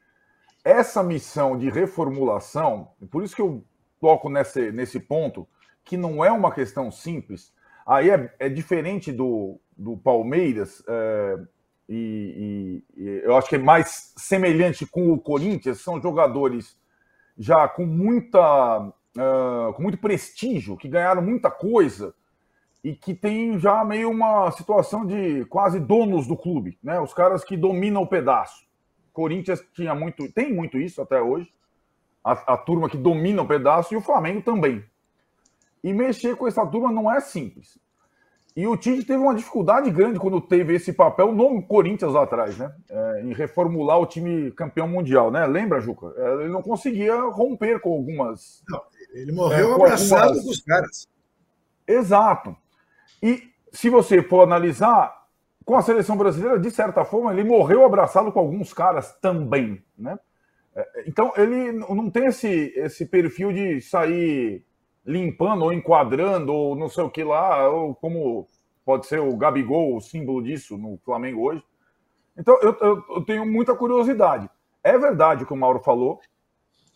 essa missão de reformulação, por isso que eu toco nesse, nesse ponto, que não é uma questão simples. Aí é, é diferente do, do Palmeiras, é, e, e, e, eu acho que é mais semelhante com o Corinthians, são jogadores já com muita uh, com muito prestígio, que ganharam muita coisa e que tem já meio uma situação de quase donos do clube, né? Os caras que dominam o pedaço. Corinthians tinha muito, tem muito isso até hoje. A, a turma que domina o pedaço e o Flamengo também. E mexer com essa turma não é simples. E o Tite teve uma dificuldade grande quando teve esse papel no Corinthians lá atrás, né? É, em reformular o time campeão mundial, né? Lembra, Juca? É, ele não conseguia romper com algumas. Não, ele morreu é, abraçado algumas... com os caras. Exato. E se você for analisar, com a seleção brasileira, de certa forma, ele morreu abraçado com alguns caras também, né? É, então, ele não tem esse, esse perfil de sair limpando ou enquadrando ou não sei o que lá, ou como pode ser o Gabigol, o símbolo disso no Flamengo hoje. Então, eu, eu, eu tenho muita curiosidade. É verdade o que o Mauro falou,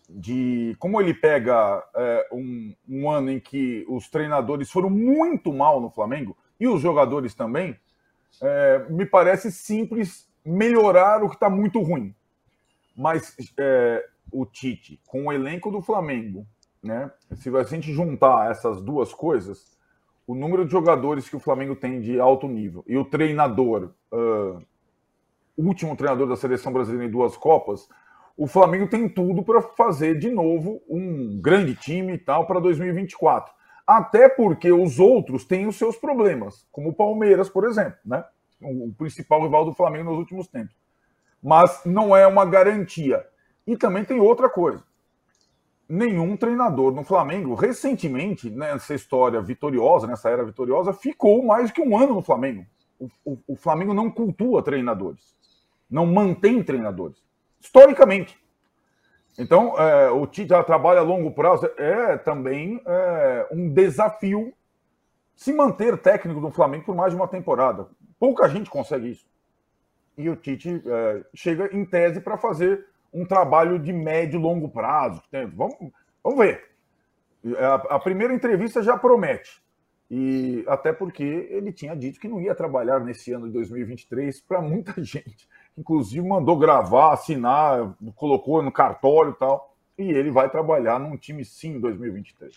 de como ele pega é, um, um, ano em que os treinadores foram muito mal no Flamengo e os jogadores também, é, me parece simples melhorar o que está muito ruim. Mas é, o Tite, com o elenco do Flamengo, né? Se a gente juntar essas duas coisas, o número de jogadores que o Flamengo tem de alto nível e o treinador, uh, último treinador da seleção brasileira em duas Copas, o Flamengo tem tudo para fazer de novo um grande time e tal para 2024. Até porque os outros têm os seus problemas, como o Palmeiras, por exemplo, né? O principal rival do Flamengo nos últimos tempos. Mas não é uma garantia. E também tem outra coisa nenhum treinador no Flamengo, recentemente, nessa história vitoriosa, nessa era vitoriosa, ficou mais que um ano no Flamengo. O, o, o Flamengo não cultua treinadores, não mantém treinadores, historicamente. Então, é, o Tite trabalha a longo prazo, é também é, um desafio se manter técnico do Flamengo por mais de uma temporada. Pouca gente consegue isso. E o Tite é, chega em tese para fazer um trabalho de médio e longo prazo. Vamos, vamos ver. A, a, primeira entrevista já promete. E até porque ele tinha dito que não ia trabalhar nesse ano de 2023 para muita gente. Inclusive mandou gravar, assinar, colocou no cartório e tal. E ele vai trabalhar num time sim em 2023.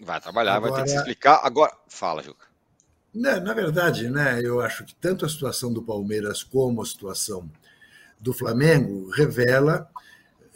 Vai trabalhar, Agora... vai ter que se explicar. Agora, fala, Juca. Na, na verdade, né, eu acho que tanto a situação do Palmeiras como a situação do Flamengo revela,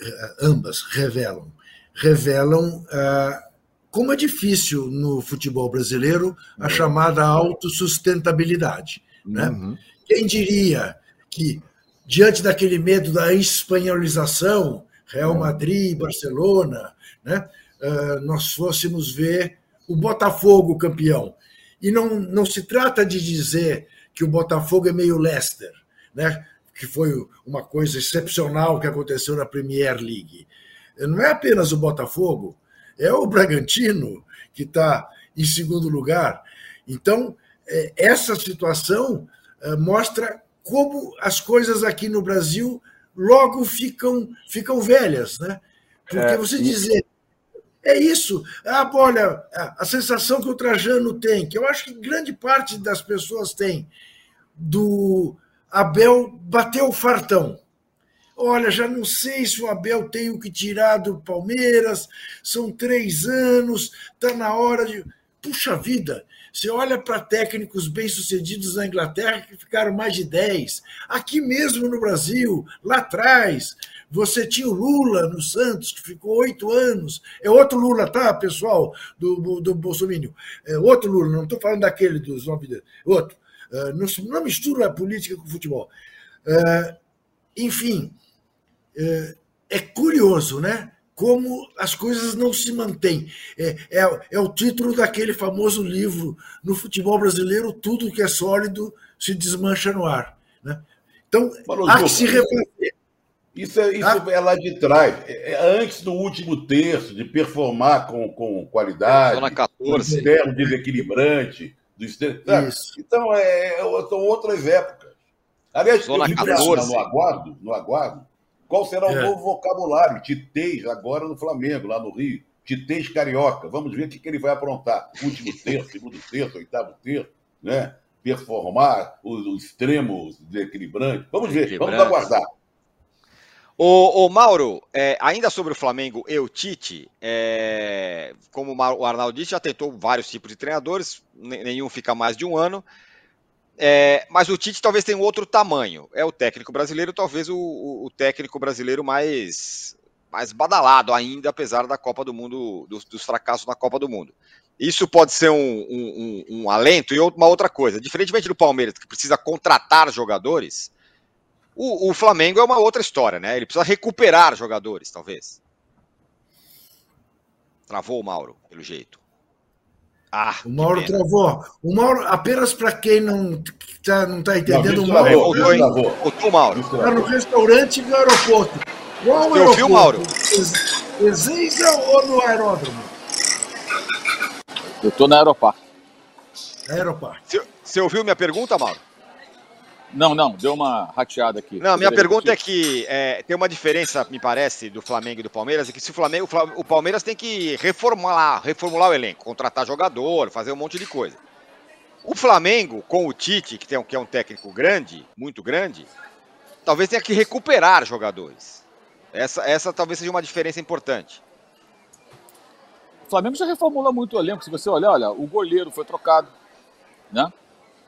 eh, ambas revelam, revelam ah, como é difícil no futebol brasileiro a chamada autossustentabilidade. Né? Uhum. Quem diria que, diante daquele medo da espanholização, Real uhum. Madrid, Barcelona, né, ah, nós fôssemos ver o Botafogo campeão. E não, não se trata de dizer que o Botafogo é meio Leicester, né? que foi uma coisa excepcional que aconteceu na Premier League. Não é apenas o Botafogo, é o Bragantino que está em segundo lugar. Então, é, essa situação é, mostra como as coisas aqui no Brasil logo ficam, ficam velhas, né? Porque é, você dizer é isso. Ah, olha, a sensação que o Trajano tem, que eu acho que grande parte das pessoas tem, do Abel bateu o fartão. Olha, já não sei se o Abel tem o que tirar do Palmeiras, são três anos, está na hora de. Puxa vida, você olha para técnicos bem-sucedidos na Inglaterra que ficaram mais de dez. Aqui mesmo no Brasil, lá atrás, você tinha o Lula no Santos, que ficou oito anos. É outro Lula, tá, pessoal, do, do, Bolsonaro. É outro Lula, não estou falando daquele dos nove Outro. Ah, não, não mistura a política com o futebol. Uh, enfim, uh, é curioso, né? Como as coisas não se mantêm. É, é, é, o título daquele famoso livro no futebol brasileiro: tudo que é sólido se desmancha no ar. Né? Então, Mano, há que se refazer. Isso, é, isso ah. é lá de trás. É, é antes do último terço, de performar com, com qualidade, Zona 14. Um desequilibrante do Isso. Então, é, é, são outras épocas. Aliás, Zona eu 14. no aguardo, no aguardo, qual será o é. novo vocabulário? Titez agora no Flamengo, lá no Rio. Titês Carioca. Vamos ver o que, que ele vai aprontar. Último terço, segundo terço, oitavo terço, né? Performar o, o extremo desequilibrante. Vamos ver, vamos aguardar. O, o Mauro, é, ainda sobre o Flamengo e o Tite, é, como o Arnaldo disse, já tentou vários tipos de treinadores, nenhum fica mais de um ano. É, mas o Tite talvez tenha um outro tamanho. É o técnico brasileiro, talvez o, o, técnico brasileiro mais, mais badalado ainda, apesar da Copa do Mundo, dos, dos fracassos na Copa do Mundo. Isso pode ser um, um, um, um alento e uma outra coisa. Diferentemente do Palmeiras, que precisa contratar jogadores, o, o, Flamengo é uma outra história, né? Ele precisa recuperar jogadores, talvez. Travou o Mauro, pelo jeito. Ah, o Mauro travou. O Mauro, apenas para quem não está não tá entendendo, não, o Mauro. Voltou, voltou, voltou, Mauro. Está no restaurante do aeroporto. Qual Você aeroporto? ouviu, Mauro? Ezeiza ou no aeródromo? Eu estou no aeroporto. Aeroporto. Você, você ouviu minha pergunta, Mauro? Não, não, deu uma rateada aqui. Não, minha pergunta é que é, tem uma diferença, me parece, do Flamengo e do Palmeiras, é que se o Flamengo, o Palmeiras tem que reformular, reformular o elenco, contratar jogador, fazer um monte de coisa. O Flamengo, com o Tite, que, tem, que é um técnico grande, muito grande, talvez tenha que recuperar jogadores. Essa, essa talvez seja uma diferença importante. O Flamengo já reformula muito o elenco. Se você olhar, olha, o goleiro foi trocado, né?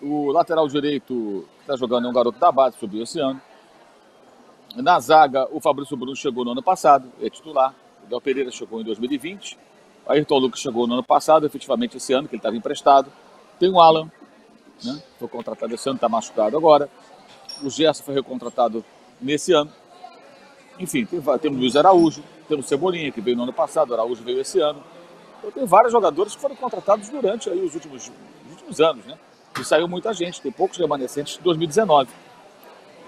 O lateral direito está jogando é um garoto da base, subiu esse ano. Na zaga, o Fabrício Bruno chegou no ano passado, é titular. O Del Pereira chegou em 2020. O Ayrton Lucas chegou no ano passado, efetivamente esse ano, que ele estava emprestado. Tem o Alan, né? Foi contratado esse ano, está machucado agora. O Gerson foi recontratado nesse ano. Enfim, tem, o Luiz Araújo, tem o Cebolinha, que veio no ano passado, o Araújo veio esse ano. Então tem vários jogadores que foram contratados durante aí, os, últimos, os últimos anos, né? E saiu muita gente, tem poucos remanescentes de 2019.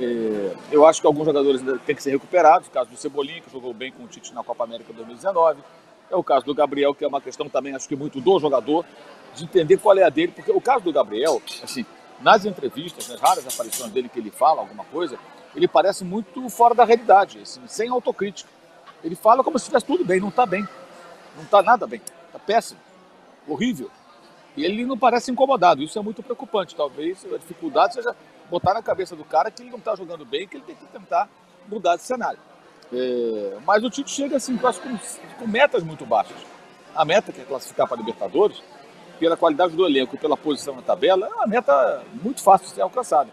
É, eu acho que alguns jogadores ainda têm que ser recuperados. O caso do Cebolinha, que jogou bem com o Tite na Copa América 2019. É o caso do Gabriel, que é uma questão também, acho que muito do jogador, de entender qual é a dele. Porque o caso do Gabriel, assim, nas entrevistas, nas raras aparições dele que ele fala alguma coisa, ele parece muito fora da realidade, assim, sem autocrítica. Ele fala como se estivesse tudo bem, não está bem. Não está nada bem. Está péssimo. Horrível. E ele não parece incomodado. Isso é muito preocupante. Talvez a dificuldade seja botar na cabeça do cara que ele não está jogando bem, que ele tem que tentar mudar de cenário. É, mas o Tite chega assim, com, com metas muito baixas. A meta que é classificar para a Libertadores, pela qualidade do elenco pela posição na tabela, é uma meta muito fácil de ser alcançada.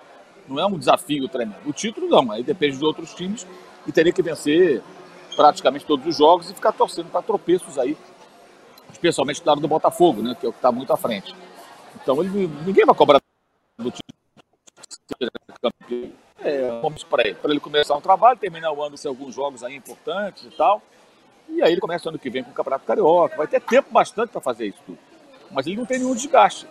Não é um desafio tremendo. O título não, aí depende dos outros times e teria que vencer praticamente todos os jogos e ficar torcendo para tropeços aí especialmente do lado do Botafogo, né, que é o que está muito à frente. Então ele, ninguém vai cobrar do título. É, vamos para ele, para ele começar um trabalho, terminar o ano sem alguns jogos aí importantes e tal. E aí ele começa o ano que vem com o Campeonato Carioca. Vai ter tempo bastante para fazer isso tudo. Mas ele não tem nenhum desgaste.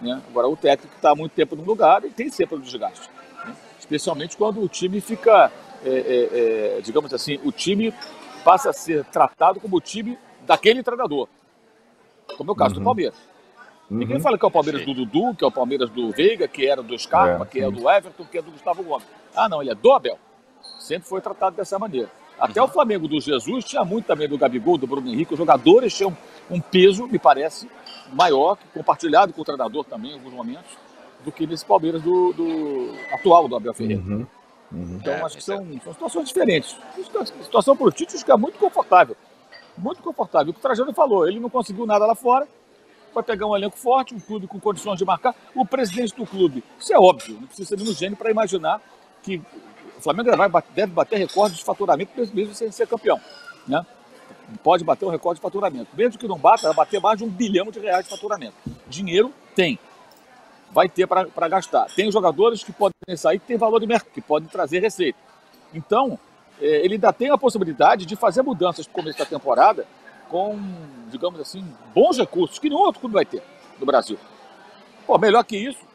Né? Agora, o técnico está há muito tempo no lugar e tem sempre um desgaste. Né? Especialmente quando o time fica, é, é, é, digamos assim, o time passa a ser tratado como o time daquele treinador como é o caso uhum. do Palmeiras. Uhum. Ninguém fala que é o Palmeiras sim. do Dudu, que é o Palmeiras do Veiga, que era do Scarpa, é, que é do Everton, que é do Gustavo Gomes. Ah, não, ele é do Abel. Sempre foi tratado dessa maneira. Até uhum. o Flamengo do Jesus tinha muito também do Gabigol, do Bruno Henrique. Os jogadores tinham um peso, me parece, maior, compartilhado com o treinador também em alguns momentos, do que nesse Palmeiras do, do atual do Abel Ferreira. Uhum. Uhum. Então, é, acho que são, é. são situações diferentes. A situação para o Tite é muito confortável muito confortável. O que o Trajano falou, ele não conseguiu nada lá fora, vai pegar um elenco forte, um clube com condições de marcar. O presidente do clube, isso é óbvio, não precisa ser nenhum gênio para imaginar que o Flamengo deve bater recorde de faturamento mesmo sem ser campeão. Né? Pode bater um recorde de faturamento. Mesmo que não bata, vai bater mais de um bilhão de reais de faturamento. Dinheiro tem. Vai ter para gastar. Tem jogadores que podem sair que tem valor de mercado, que podem trazer receita. Então, ele ainda tem a possibilidade de fazer mudanças no começo da temporada com, digamos assim, bons recursos, que nenhum outro clube vai ter no Brasil. Pô, melhor que isso,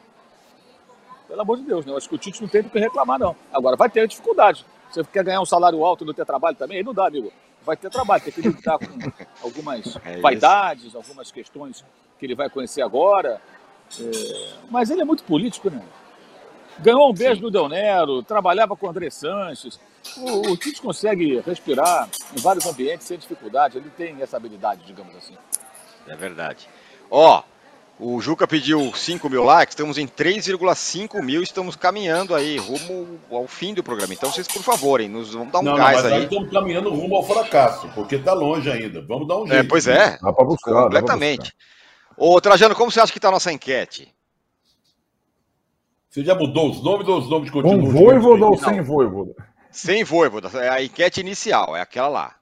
pelo amor de Deus, né? Eu acho que o Tite não tem do que reclamar, não. Agora, vai ter dificuldade. Você quer ganhar um salário alto e não ter trabalho também? Aí não dá, amigo. Vai ter trabalho, tem que lidar com algumas é vaidades, algumas questões que ele vai conhecer agora. É... Mas ele é muito político, né? Ganhou um beijo Sim. do Del Nero, trabalhava com o André Sanches. O, o Tite consegue respirar em vários ambientes sem dificuldade. Ele tem essa habilidade, digamos assim. É verdade. Ó, o Juca pediu 5 mil likes, estamos em 3,5 mil, estamos caminhando aí rumo ao fim do programa. Então vocês, por favor, hein, nos vamos dar um não, gás não, mas aí. estamos caminhando rumo ao fracasso, porque está longe ainda. Vamos dar um é, jeito. É, pois é. Dá para buscar. Completamente. Ô, Trajano, como você acha que está a nossa enquete? Você já mudou os nomes ou os nomes continuam? Com Voivoda ou sem Voivoda? Sem Voivoda, é a enquete inicial, é aquela lá.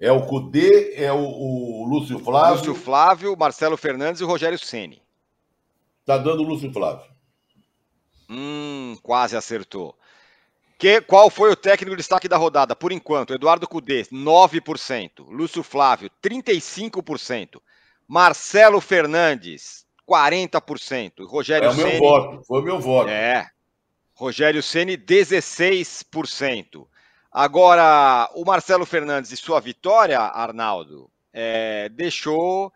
É o Cudê, é o, o, Lúcio Flávio. Lúcio Flávio, Marcelo Fernandes e o Rogério Ceni. Tá dando o Lúcio Flávio. Hum, quase acertou. Que, qual foi o técnico de destaque da rodada? Por enquanto, Eduardo Cudê, 9%. Lúcio Flávio, 35%. Marcelo Fernandes, 40%. Rogério É o meu Ceni, voto, foi o meu voto. É. Rogério Ceni 16%. Agora, o Marcelo Fernandes e sua vitória, Arnaldo, é, deixou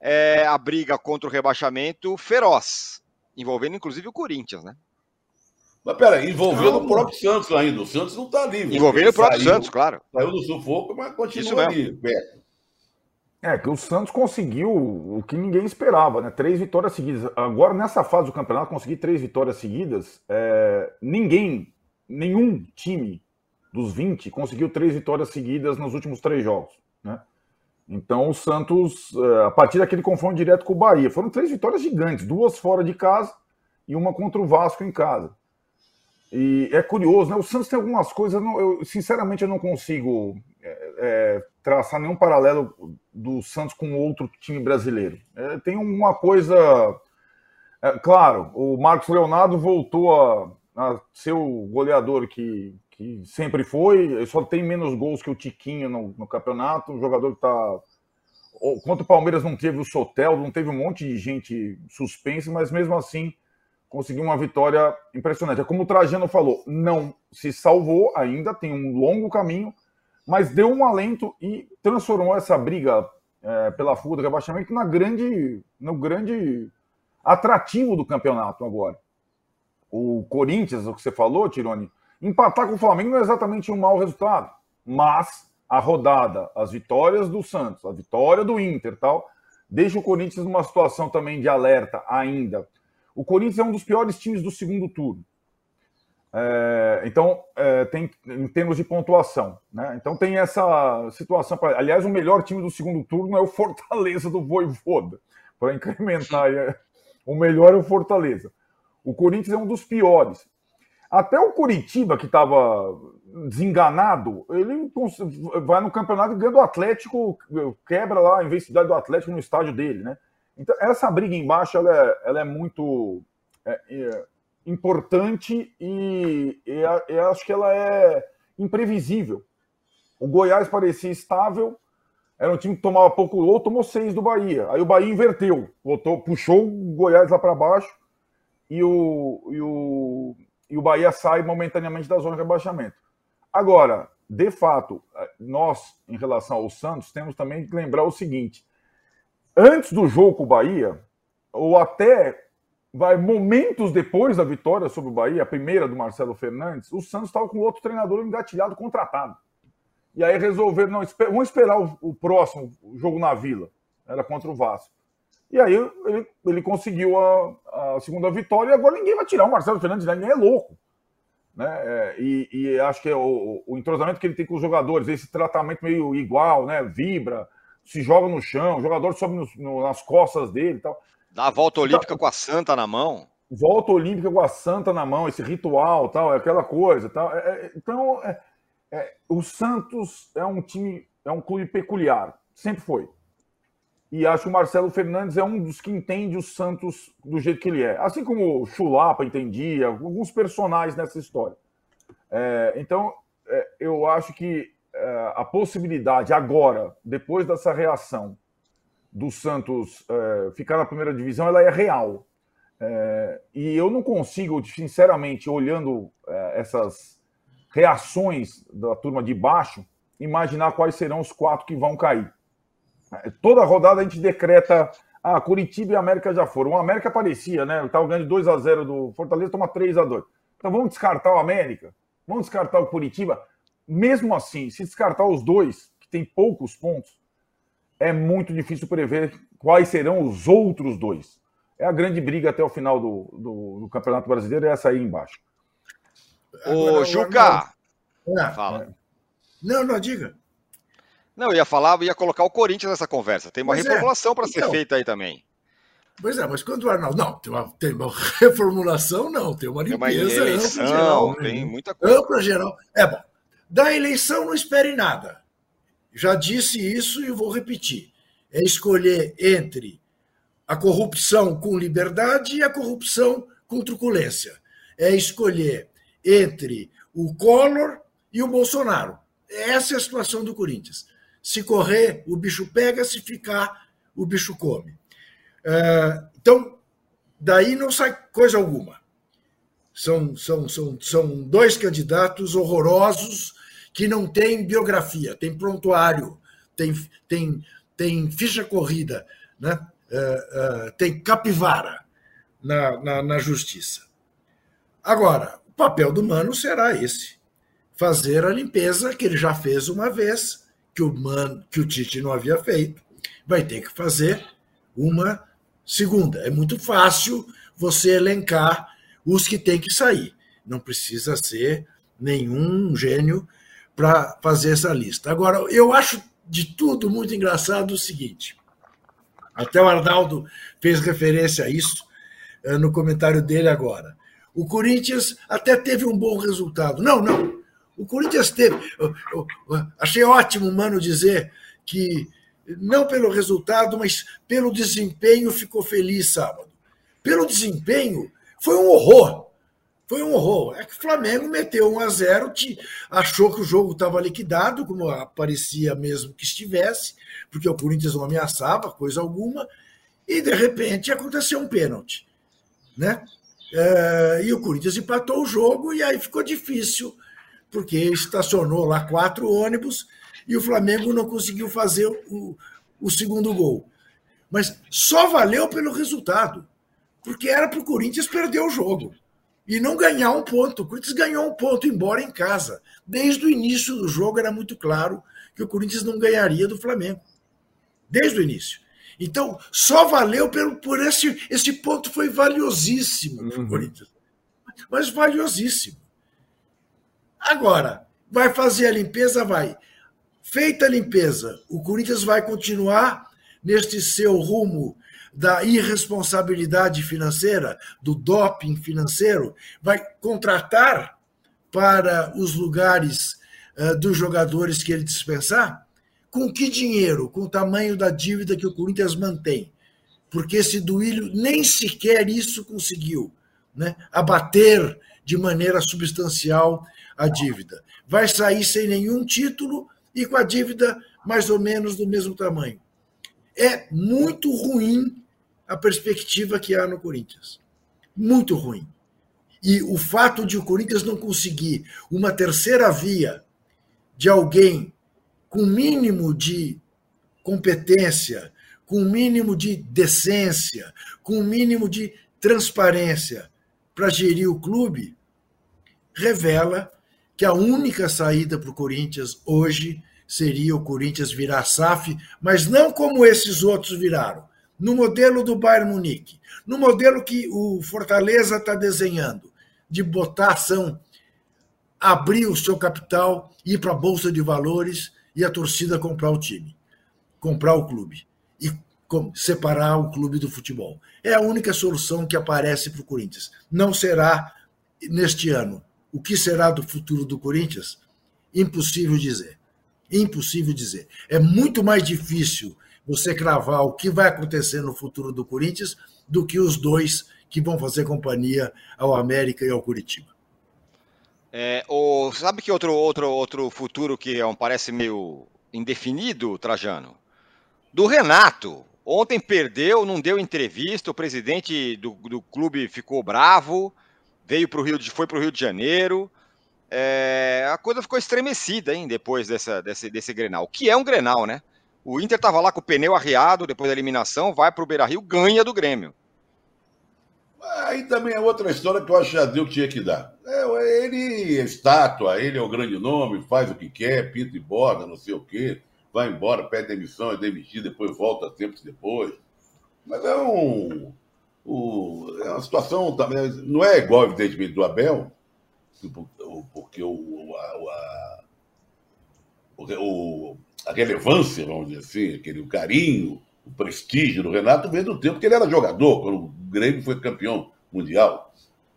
é, a briga contra o rebaixamento feroz, envolvendo inclusive o Corinthians, né? Mas pera, envolvendo não, o próprio Santos ainda. O Santos não está livre. Envolvendo o próprio saiu, Santos, claro. Saiu do sufoco, mas continua ali, perto. É, que o Santos conseguiu o que ninguém esperava, né? Três vitórias seguidas. Agora, nessa fase do campeonato, conseguir três vitórias seguidas, é... ninguém, nenhum time dos 20 conseguiu três vitórias seguidas nos últimos três jogos, né? Então, o Santos, é, a partir daquele confronto direto com o Bahia, foram três vitórias gigantes, duas fora de casa e uma contra o Vasco em casa. E é curioso, né? O Santos tem algumas coisas, eu, sinceramente, eu não consigo é, traçar nenhum paralelo do Santos com outro time brasileiro. É, tem uma coisa. É, claro, o Marcos Leonardo voltou a, a, ser o goleador que, que sempre foi, só tem menos gols que o Tiquinho no, no campeonato. O jogador que está. Contra o Palmeiras não teve o Sotel, não teve um monte de gente suspensa, mas mesmo assim conseguiu uma vitória impressionante. É como o Trajano falou, não se salvou ainda, tem um longo caminho mas deu um alento e transformou essa briga é, pela fuga do rebaixamento na grande, no grande atrativo do campeonato agora. O Corinthians, o que você falou, Tironi, empatar com o Flamengo não é exatamente um mau resultado, mas a rodada, as vitórias do Santos, a vitória do Inter tal, deixa o Corinthians numa situação também de alerta ainda. O Corinthians é um dos piores times do segundo turno. É, então, é, tem em termos de pontuação. Né? Então, tem essa situação. Pra, aliás, o melhor time do segundo turno é o Fortaleza do Voivoda, para incrementar. É, o melhor é o Fortaleza. O Corinthians é um dos piores. Até o Curitiba, que estava desenganado, ele vai no campeonato ganha do Atlético, quebra lá a invencibilidade do Atlético no estádio dele. Né? Então, essa briga embaixo ela é, ela é muito. É, é importante e, e, e acho que ela é imprevisível. O Goiás parecia estável, era um time que tomava pouco ou tomou seis do Bahia. Aí o Bahia inverteu, botou, puxou o Goiás lá para baixo e o, e, o, e o Bahia sai momentaneamente da zona de rebaixamento. Agora, de fato, nós, em relação ao Santos, temos também que lembrar o seguinte: antes do jogo com o Bahia, ou até vai momentos depois da vitória sobre o Bahia, a primeira do Marcelo Fernandes, o Santos estava com outro treinador engatilhado, contratado. E aí resolveram, não, vamos esperar o, o, próximo jogo na Vila, era contra o Vasco. E aí ele, ele conseguiu a, a, segunda vitória e agora ninguém vai tirar o Marcelo Fernandes, ninguém é louco. Né? É, e, e, acho que é o, o, entrosamento que ele tem com os jogadores, esse tratamento meio igual, né? Vibra, se joga no chão, o jogador sobe no, no, nas costas dele e tal. Dá a volta olímpica com a santa na mão. Volta olímpica com a santa na mão, esse ritual, tal, é aquela coisa, tal. É, é, então, é, é, o Santos é um time, é um clube peculiar, sempre foi. E acho que o Marcelo Fernandes é um dos que entende o Santos do jeito que ele é. Assim como o Chulapa entendia, alguns personagens nessa história. É, então, é, eu acho que a possibilidade agora, depois dessa reação do Santos é, ficar na primeira divisão, ela é real. É, e eu não consigo, sinceramente, olhando é, essas reações da turma de baixo, imaginar quais serão os quatro que vão cair. É, toda rodada a gente decreta. Ah, Curitiba e América já foram. O América aparecia, né? Estava ganhando 2 a 0 do Fortaleza, toma 3 a 2 Então vamos descartar o América, vamos descartar o Curitiba. Mesmo assim, se descartar os dois, que tem poucos pontos, é muito difícil prever quais serão os outros dois. É a grande briga até o final do, do, do Campeonato Brasileiro, é essa aí embaixo. Ô, Juca! É. Fala. Não, não, diga. Não, eu ia falar, eu ia colocar o Corinthians nessa conversa. Tem uma pois é. reformulação é. para ser então, feita aí também. Pois é, mas quando o Arnaldo. Não, tem uma, tem uma reformulação, não, tem uma limpeza tem uma eleição, ampla, geral. Tem muita coisa. Ampla, geral. É bom. Da eleição não espere nada. Já disse isso e vou repetir. É escolher entre a corrupção com liberdade e a corrupção com truculência. É escolher entre o Collor e o Bolsonaro. Essa é a situação do Corinthians. Se correr, o bicho pega, se ficar, o bicho come. É, então, daí não sai coisa alguma. São, são, são, são dois candidatos horrorosos que não têm biografia, tem prontuário, tem, tem, tem ficha corrida, né? É, é, tem capivara na, na, na justiça. Agora, o papel do Mano será esse: fazer a limpeza que ele já fez uma vez, que o, Man, que o Tite não havia feito, vai ter que fazer uma segunda. É muito fácil você elencar os que têm que sair. Não precisa ser nenhum gênio para fazer essa lista. Agora, eu acho de tudo muito engraçado o seguinte: até o Arnaldo fez referência a isso eh, no comentário dele agora. O Corinthians até teve um bom resultado. Não, não. O Corinthians teve. Eu, eu, eu achei ótimo Mano dizer que, não pelo resultado, mas pelo desempenho, ficou feliz sábado. Pelo desempenho, foi um horror. Foi um horror. É que o Flamengo meteu 1 a 0 achou que o jogo estava liquidado, como parecia mesmo que estivesse, porque o Corinthians não ameaçava coisa alguma, e de repente aconteceu um pênalti. Né? É, e o Corinthians empatou o jogo e aí ficou difícil, porque estacionou lá quatro ônibus e o Flamengo não conseguiu fazer o, o segundo gol. Mas só valeu pelo resultado, porque era para o Corinthians perder o jogo e não ganhar um ponto. O Corinthians ganhou um ponto, embora em casa. Desde o início do jogo era muito claro que o Corinthians não ganharia do Flamengo. Desde o início. Então, só valeu por, por esse, esse ponto, foi valiosíssimo para o uhum. Corinthians. Mas valiosíssimo. Agora, vai fazer a limpeza? Vai. Feita a limpeza, o Corinthians vai continuar neste seu rumo da irresponsabilidade financeira, do doping financeiro, vai contratar para os lugares uh, dos jogadores que ele dispensar? Com que dinheiro? Com o tamanho da dívida que o Corinthians mantém. Porque esse Duílio nem sequer isso conseguiu né? abater de maneira substancial a dívida. Vai sair sem nenhum título e com a dívida mais ou menos do mesmo tamanho. É muito ruim a perspectiva que há no Corinthians. Muito ruim. E o fato de o Corinthians não conseguir uma terceira via de alguém com mínimo de competência, com mínimo de decência, com mínimo de transparência para gerir o clube, revela que a única saída para o Corinthians hoje seria o Corinthians virar SAF, mas não como esses outros viraram, no modelo do Bayern Munique, no modelo que o Fortaleza está desenhando, de botar ação, abrir o seu capital, ir para a Bolsa de Valores e a torcida comprar o time, comprar o clube e separar o clube do futebol. É a única solução que aparece para o Corinthians. Não será neste ano. O que será do futuro do Corinthians? Impossível dizer. Impossível dizer. É muito mais difícil você cravar o que vai acontecer no futuro do Corinthians do que os dois que vão fazer companhia ao América e ao Curitiba. É, o, sabe que outro, outro, outro futuro que é um, parece meio indefinido, Trajano? Do Renato. Ontem perdeu, não deu entrevista, o presidente do, do clube ficou bravo, veio pro Rio de, foi para o Rio de Janeiro. É, a coisa ficou estremecida, hein, depois dessa, desse, desse Grenal. Que é um Grenal, né? O Inter estava lá com o pneu arriado depois da eliminação, vai para o Beira Rio, ganha do Grêmio. Aí também é outra história que eu acho que já deu que tinha que dar. É, ele é estátua, ele é o grande nome, faz o que quer, pinta e borda, não sei o quê, vai embora, pede demissão, é demitido, depois volta tempos depois. Mas é um. O, é uma situação também. Não é igual, evidentemente, do Abel, porque o, a, o, a relevância, vamos dizer assim, aquele, o carinho, o prestígio do Renato vem do tempo que ele era jogador, quando o Grêmio foi campeão mundial.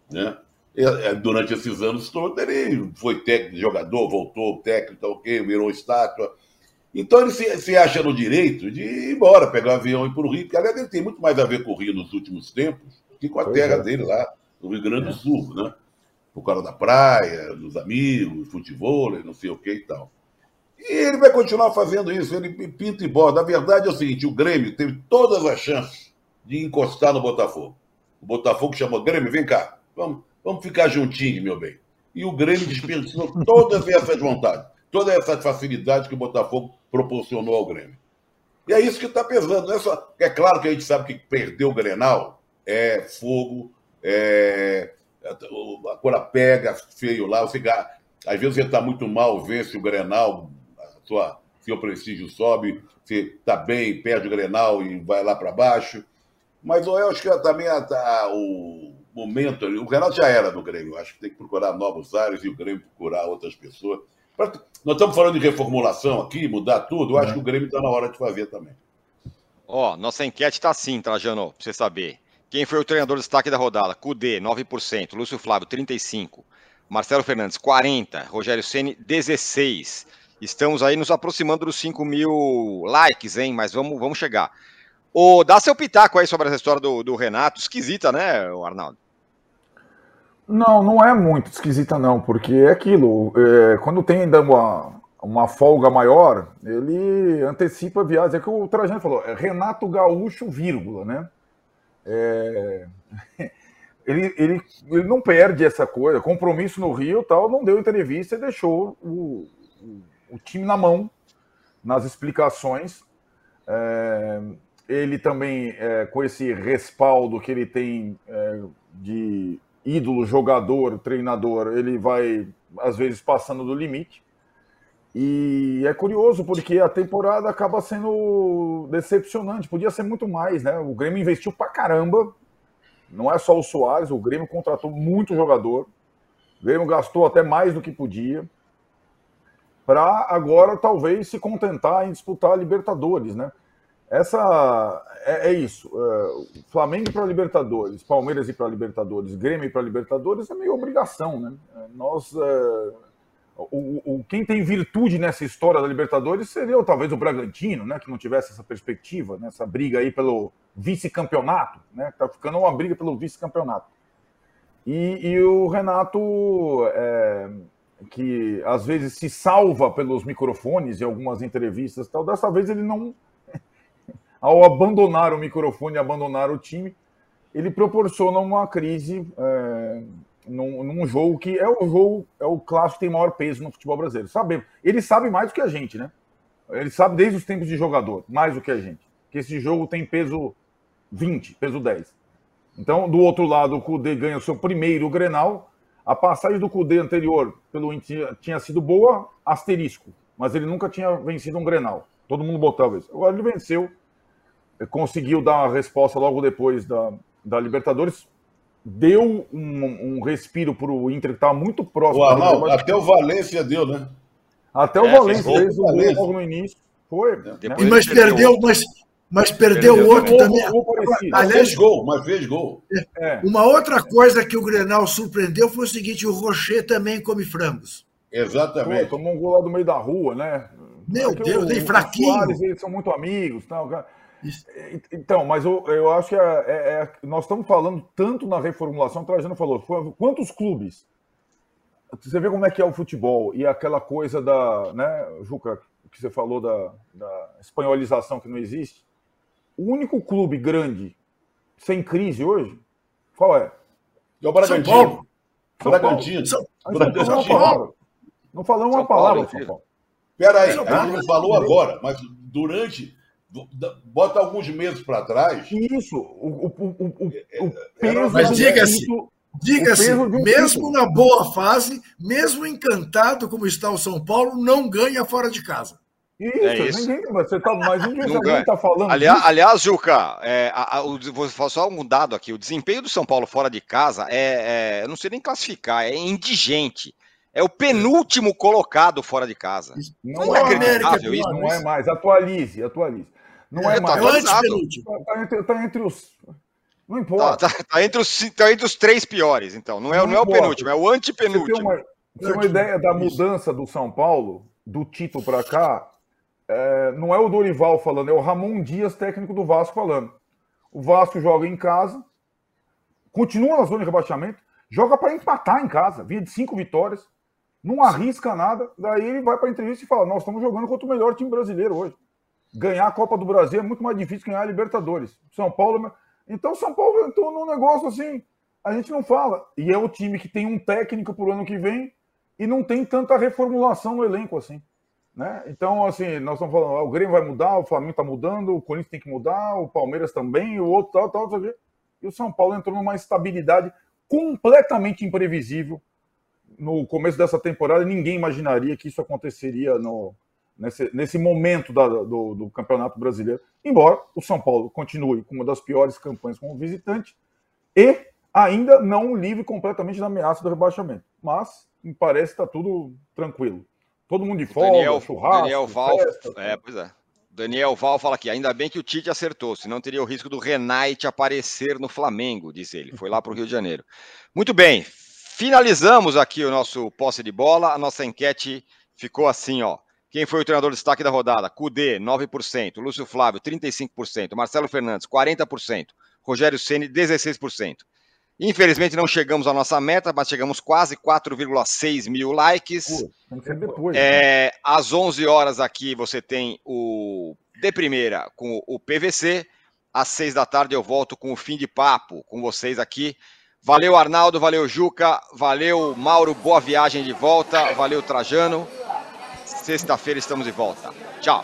Né? E, é, durante esses anos todos, ele foi técnico, jogador, voltou técnico, tá ok, virou estátua. Então ele se, se, acha no direito de ir embora, pegar um avião e ir para o Rio, porque aliás ele tem muito mais a ver com o Rio nos últimos tempos que com a pois terra é. dele lá, no Rio Grande do é. Sul, né? Por causa da praia, dos amigos, futebol, não sei o que e tal. E ele vai continuar fazendo isso, ele pinta e borda. A verdade é o seguinte: o Grêmio teve todas as chances de encostar no Botafogo. O Botafogo chamou Grêmio, vem cá, vamos, vamos ficar juntinho, meu bem. E o Grêmio desperdiçou todas essas vontades, toda essa facilidade que o Botafogo proporcionou ao Grêmio. E é isso que está pesando. É, só... é claro que a gente sabe que perder o Grenal é fogo, é... a cor pega feio lá, você... às vezes você está muito mal, vence o Grenal, sua... seu prestígio sobe, você está bem, perde o Grenal e vai lá para baixo. Mas eu acho que também a, a, o momento, o Renato já era do Grêmio, acho que tem que procurar novos ares e o Grêmio procurar outras pessoas. Nós estamos falando de reformulação aqui, mudar tudo. Eu acho que o Grêmio está na hora de fazer também. Ó, oh, nossa enquete está assim, Trajano, para você saber. Quem foi o treinador destaque da rodada? Cudê, 9%. Lúcio Flávio, 35%. Marcelo Fernandes, 40%. Rogério Ceni 16%. Estamos aí nos aproximando dos 5 mil likes, hein? Mas vamos, vamos chegar. Ô, dá seu pitaco aí sobre essa história do, do Renato. Esquisita, né, Arnaldo? Não, não é muito esquisita, não, porque é aquilo. É, quando tem ainda uma, uma folga maior, ele antecipa a viagem. É que o Trajano falou, é Renato Gaúcho, vírgula, né? É, ele, ele, ele não perde essa coisa. Compromisso no Rio tal, não deu entrevista e deixou o, o, time na mão nas explicações. É, ele também, é, com esse respaldo que ele tem é, de ídolo, jogador, treinador, ele vai, às vezes, passando do limite. E é curioso, porque a temporada acaba sendo decepcionante. Podia ser muito mais, né? O Grêmio investiu pra caramba. Não é só o Soares, o Grêmio contratou muito jogador. O Grêmio gastou até mais do que podia. Para agora, talvez, se contentar em disputar a Libertadores, né? Essa é, é isso. É, Flamengo para Libertadores, Palmeiras ir para Libertadores, Grêmio para Libertadores é meio obrigação, né? É, nós, é, o, o, quem tem virtude nessa história da Libertadores seria talvez o Bragantino, né? Que não tivesse essa perspectiva, né? briga aí pelo vice-campeonato, né? Tá ficando uma briga pelo vice-campeonato. E, e, o Renato, é, que às vezes se salva pelos microfones e algumas entrevistas, tal, dessa vez ele não ao abandonar o microfone, abandonar o time, ele proporciona uma crise é, num, num, jogo que é o jogo, é o clássico que tem maior peso no futebol brasileiro. Sabemos. Ele sabe mais do que a gente, né? Ele sabe desde os tempos de jogador, mais do que a gente. Que esse jogo tem peso 20, peso 10. Então, do outro lado, o Cudê ganha o seu primeiro Grenal. A passagem do Cudê anterior pelo Inter tinha sido boa, asterisco. Mas ele nunca tinha vencido um Grenal. Todo mundo botava isso. Agora ele venceu conseguiu dar uma resposta logo depois da, da Libertadores, deu um, um respiro para o Inter, que estava muito próximo. O Arnaldo, até o Valência deu, né? Até o é, Valência fez o gol logo no início. Foi. Né? Mas perdeu, mas, mas perdeu, perdeu outro também. Gol, Aliás, fez gol, mas fez gol. É. Uma outra coisa que o Grenal surpreendeu foi o seguinte: o Rocher também come frangos. Exatamente. Pô, tomou um gol lá do meio da rua, né? Meu Deus, nem fraquinho. Soares, eles são muito amigos. Tal. Então, mas eu, eu acho que é, é, é, nós estamos falando tanto na reformulação, o Trajano falou, quantos clubes? Você vê como é que é o futebol e aquela coisa da, né, Juca, que você falou da, da espanholização que não existe. O único clube grande sem crise hoje, qual é? É o Bragantino. São Paulo. São Bragantino. São... Bragantino. Não falamos uma palavra, São Paulo. Peraí, a gente não falou agora, mas durante Bota alguns meses para trás. Isso, o, o, o, o, o peso. Mas diga-se, diga-se, mesmo na boa fase, mesmo encantado como está o São Paulo, não ganha fora de casa. Isso, é isso. Ninguém, você tá, mas ninguém está falando. Aliás, aliás Juca, é, a, a, o, vou falar só um dado aqui: o desempenho do São Paulo fora de casa é, é eu não sei nem classificar, é indigente. É o penúltimo colocado fora de casa. Não, não é, é acreditável isso. Não é mais. Atualize, atualize. Não é, é mais. Está tá entre, tá entre os. Não importa. Tá, tá, tá, entre os, tá entre os três piores, então. Não é, não, não é o penúltimo, é o antepenúltimo. Você tem uma, você tem uma ideia da mudança do São Paulo, do título para cá? É, não é o Dorival falando, é o Ramon Dias, técnico do Vasco, falando. O Vasco joga em casa, continua na zona de rebaixamento, joga para empatar em casa, vinha de cinco vitórias, não arrisca nada, daí ele vai para a entrevista e fala: Nós estamos jogando contra o melhor time brasileiro hoje. Ganhar a Copa do Brasil é muito mais difícil que ganhar a Libertadores. São Paulo. Então, São Paulo entrou num negócio assim, a gente não fala. E é o time que tem um técnico para o ano que vem e não tem tanta reformulação no elenco assim. Né? Então, assim, nós estamos falando, o Grêmio vai mudar, o Flamengo está mudando, o Corinthians tem que mudar, o Palmeiras também, o outro tal, tal, tal. E o São Paulo entrou numa estabilidade completamente imprevisível no começo dessa temporada. Ninguém imaginaria que isso aconteceria no, nesse, nesse momento da, do, do Campeonato Brasileiro. Embora o São Paulo continue com uma das piores campanhas como visitante e ainda não livre completamente da ameaça do rebaixamento. Mas me parece que está tudo tranquilo. Todo mundo de folga, Daniel, churrasco, Daniel Val, festa, é, pois é. Daniel Val fala aqui, ainda bem que o Tite acertou, senão teria o risco do Renate aparecer no Flamengo, disse ele. Foi lá para o Rio de Janeiro. Muito bem, finalizamos aqui o nosso posse de bola. A nossa enquete ficou assim, ó. Quem foi o treinador de destaque da rodada? Cudê, 9%. Lúcio Flávio, 35%. Marcelo Fernandes, 40%. Rogério Ceni 16%. Infelizmente não chegamos à nossa meta, mas chegamos quase 4,6 mil likes. depois, é, né? Às 11 horas aqui você tem o de primeira com o PVC. Às 6 da tarde eu volto com o fim de papo com vocês aqui. Valeu Arnaldo, valeu Juca, valeu Mauro, boa viagem de volta, valeu Trajano. Sexta-feira estamos de volta. Tchau.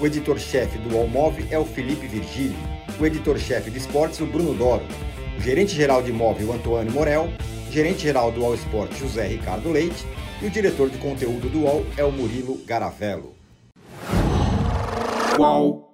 O editor-chefe do Allmove é o Felipe Virgílio. O editor-chefe de esportes, o Bruno Doro. O gerente-geral de imóvel, Antônio Morel. Gerente-geral do All Sport, José Ricardo Leite. E o diretor de conteúdo do UOL é o Murilo Garavello. Qual?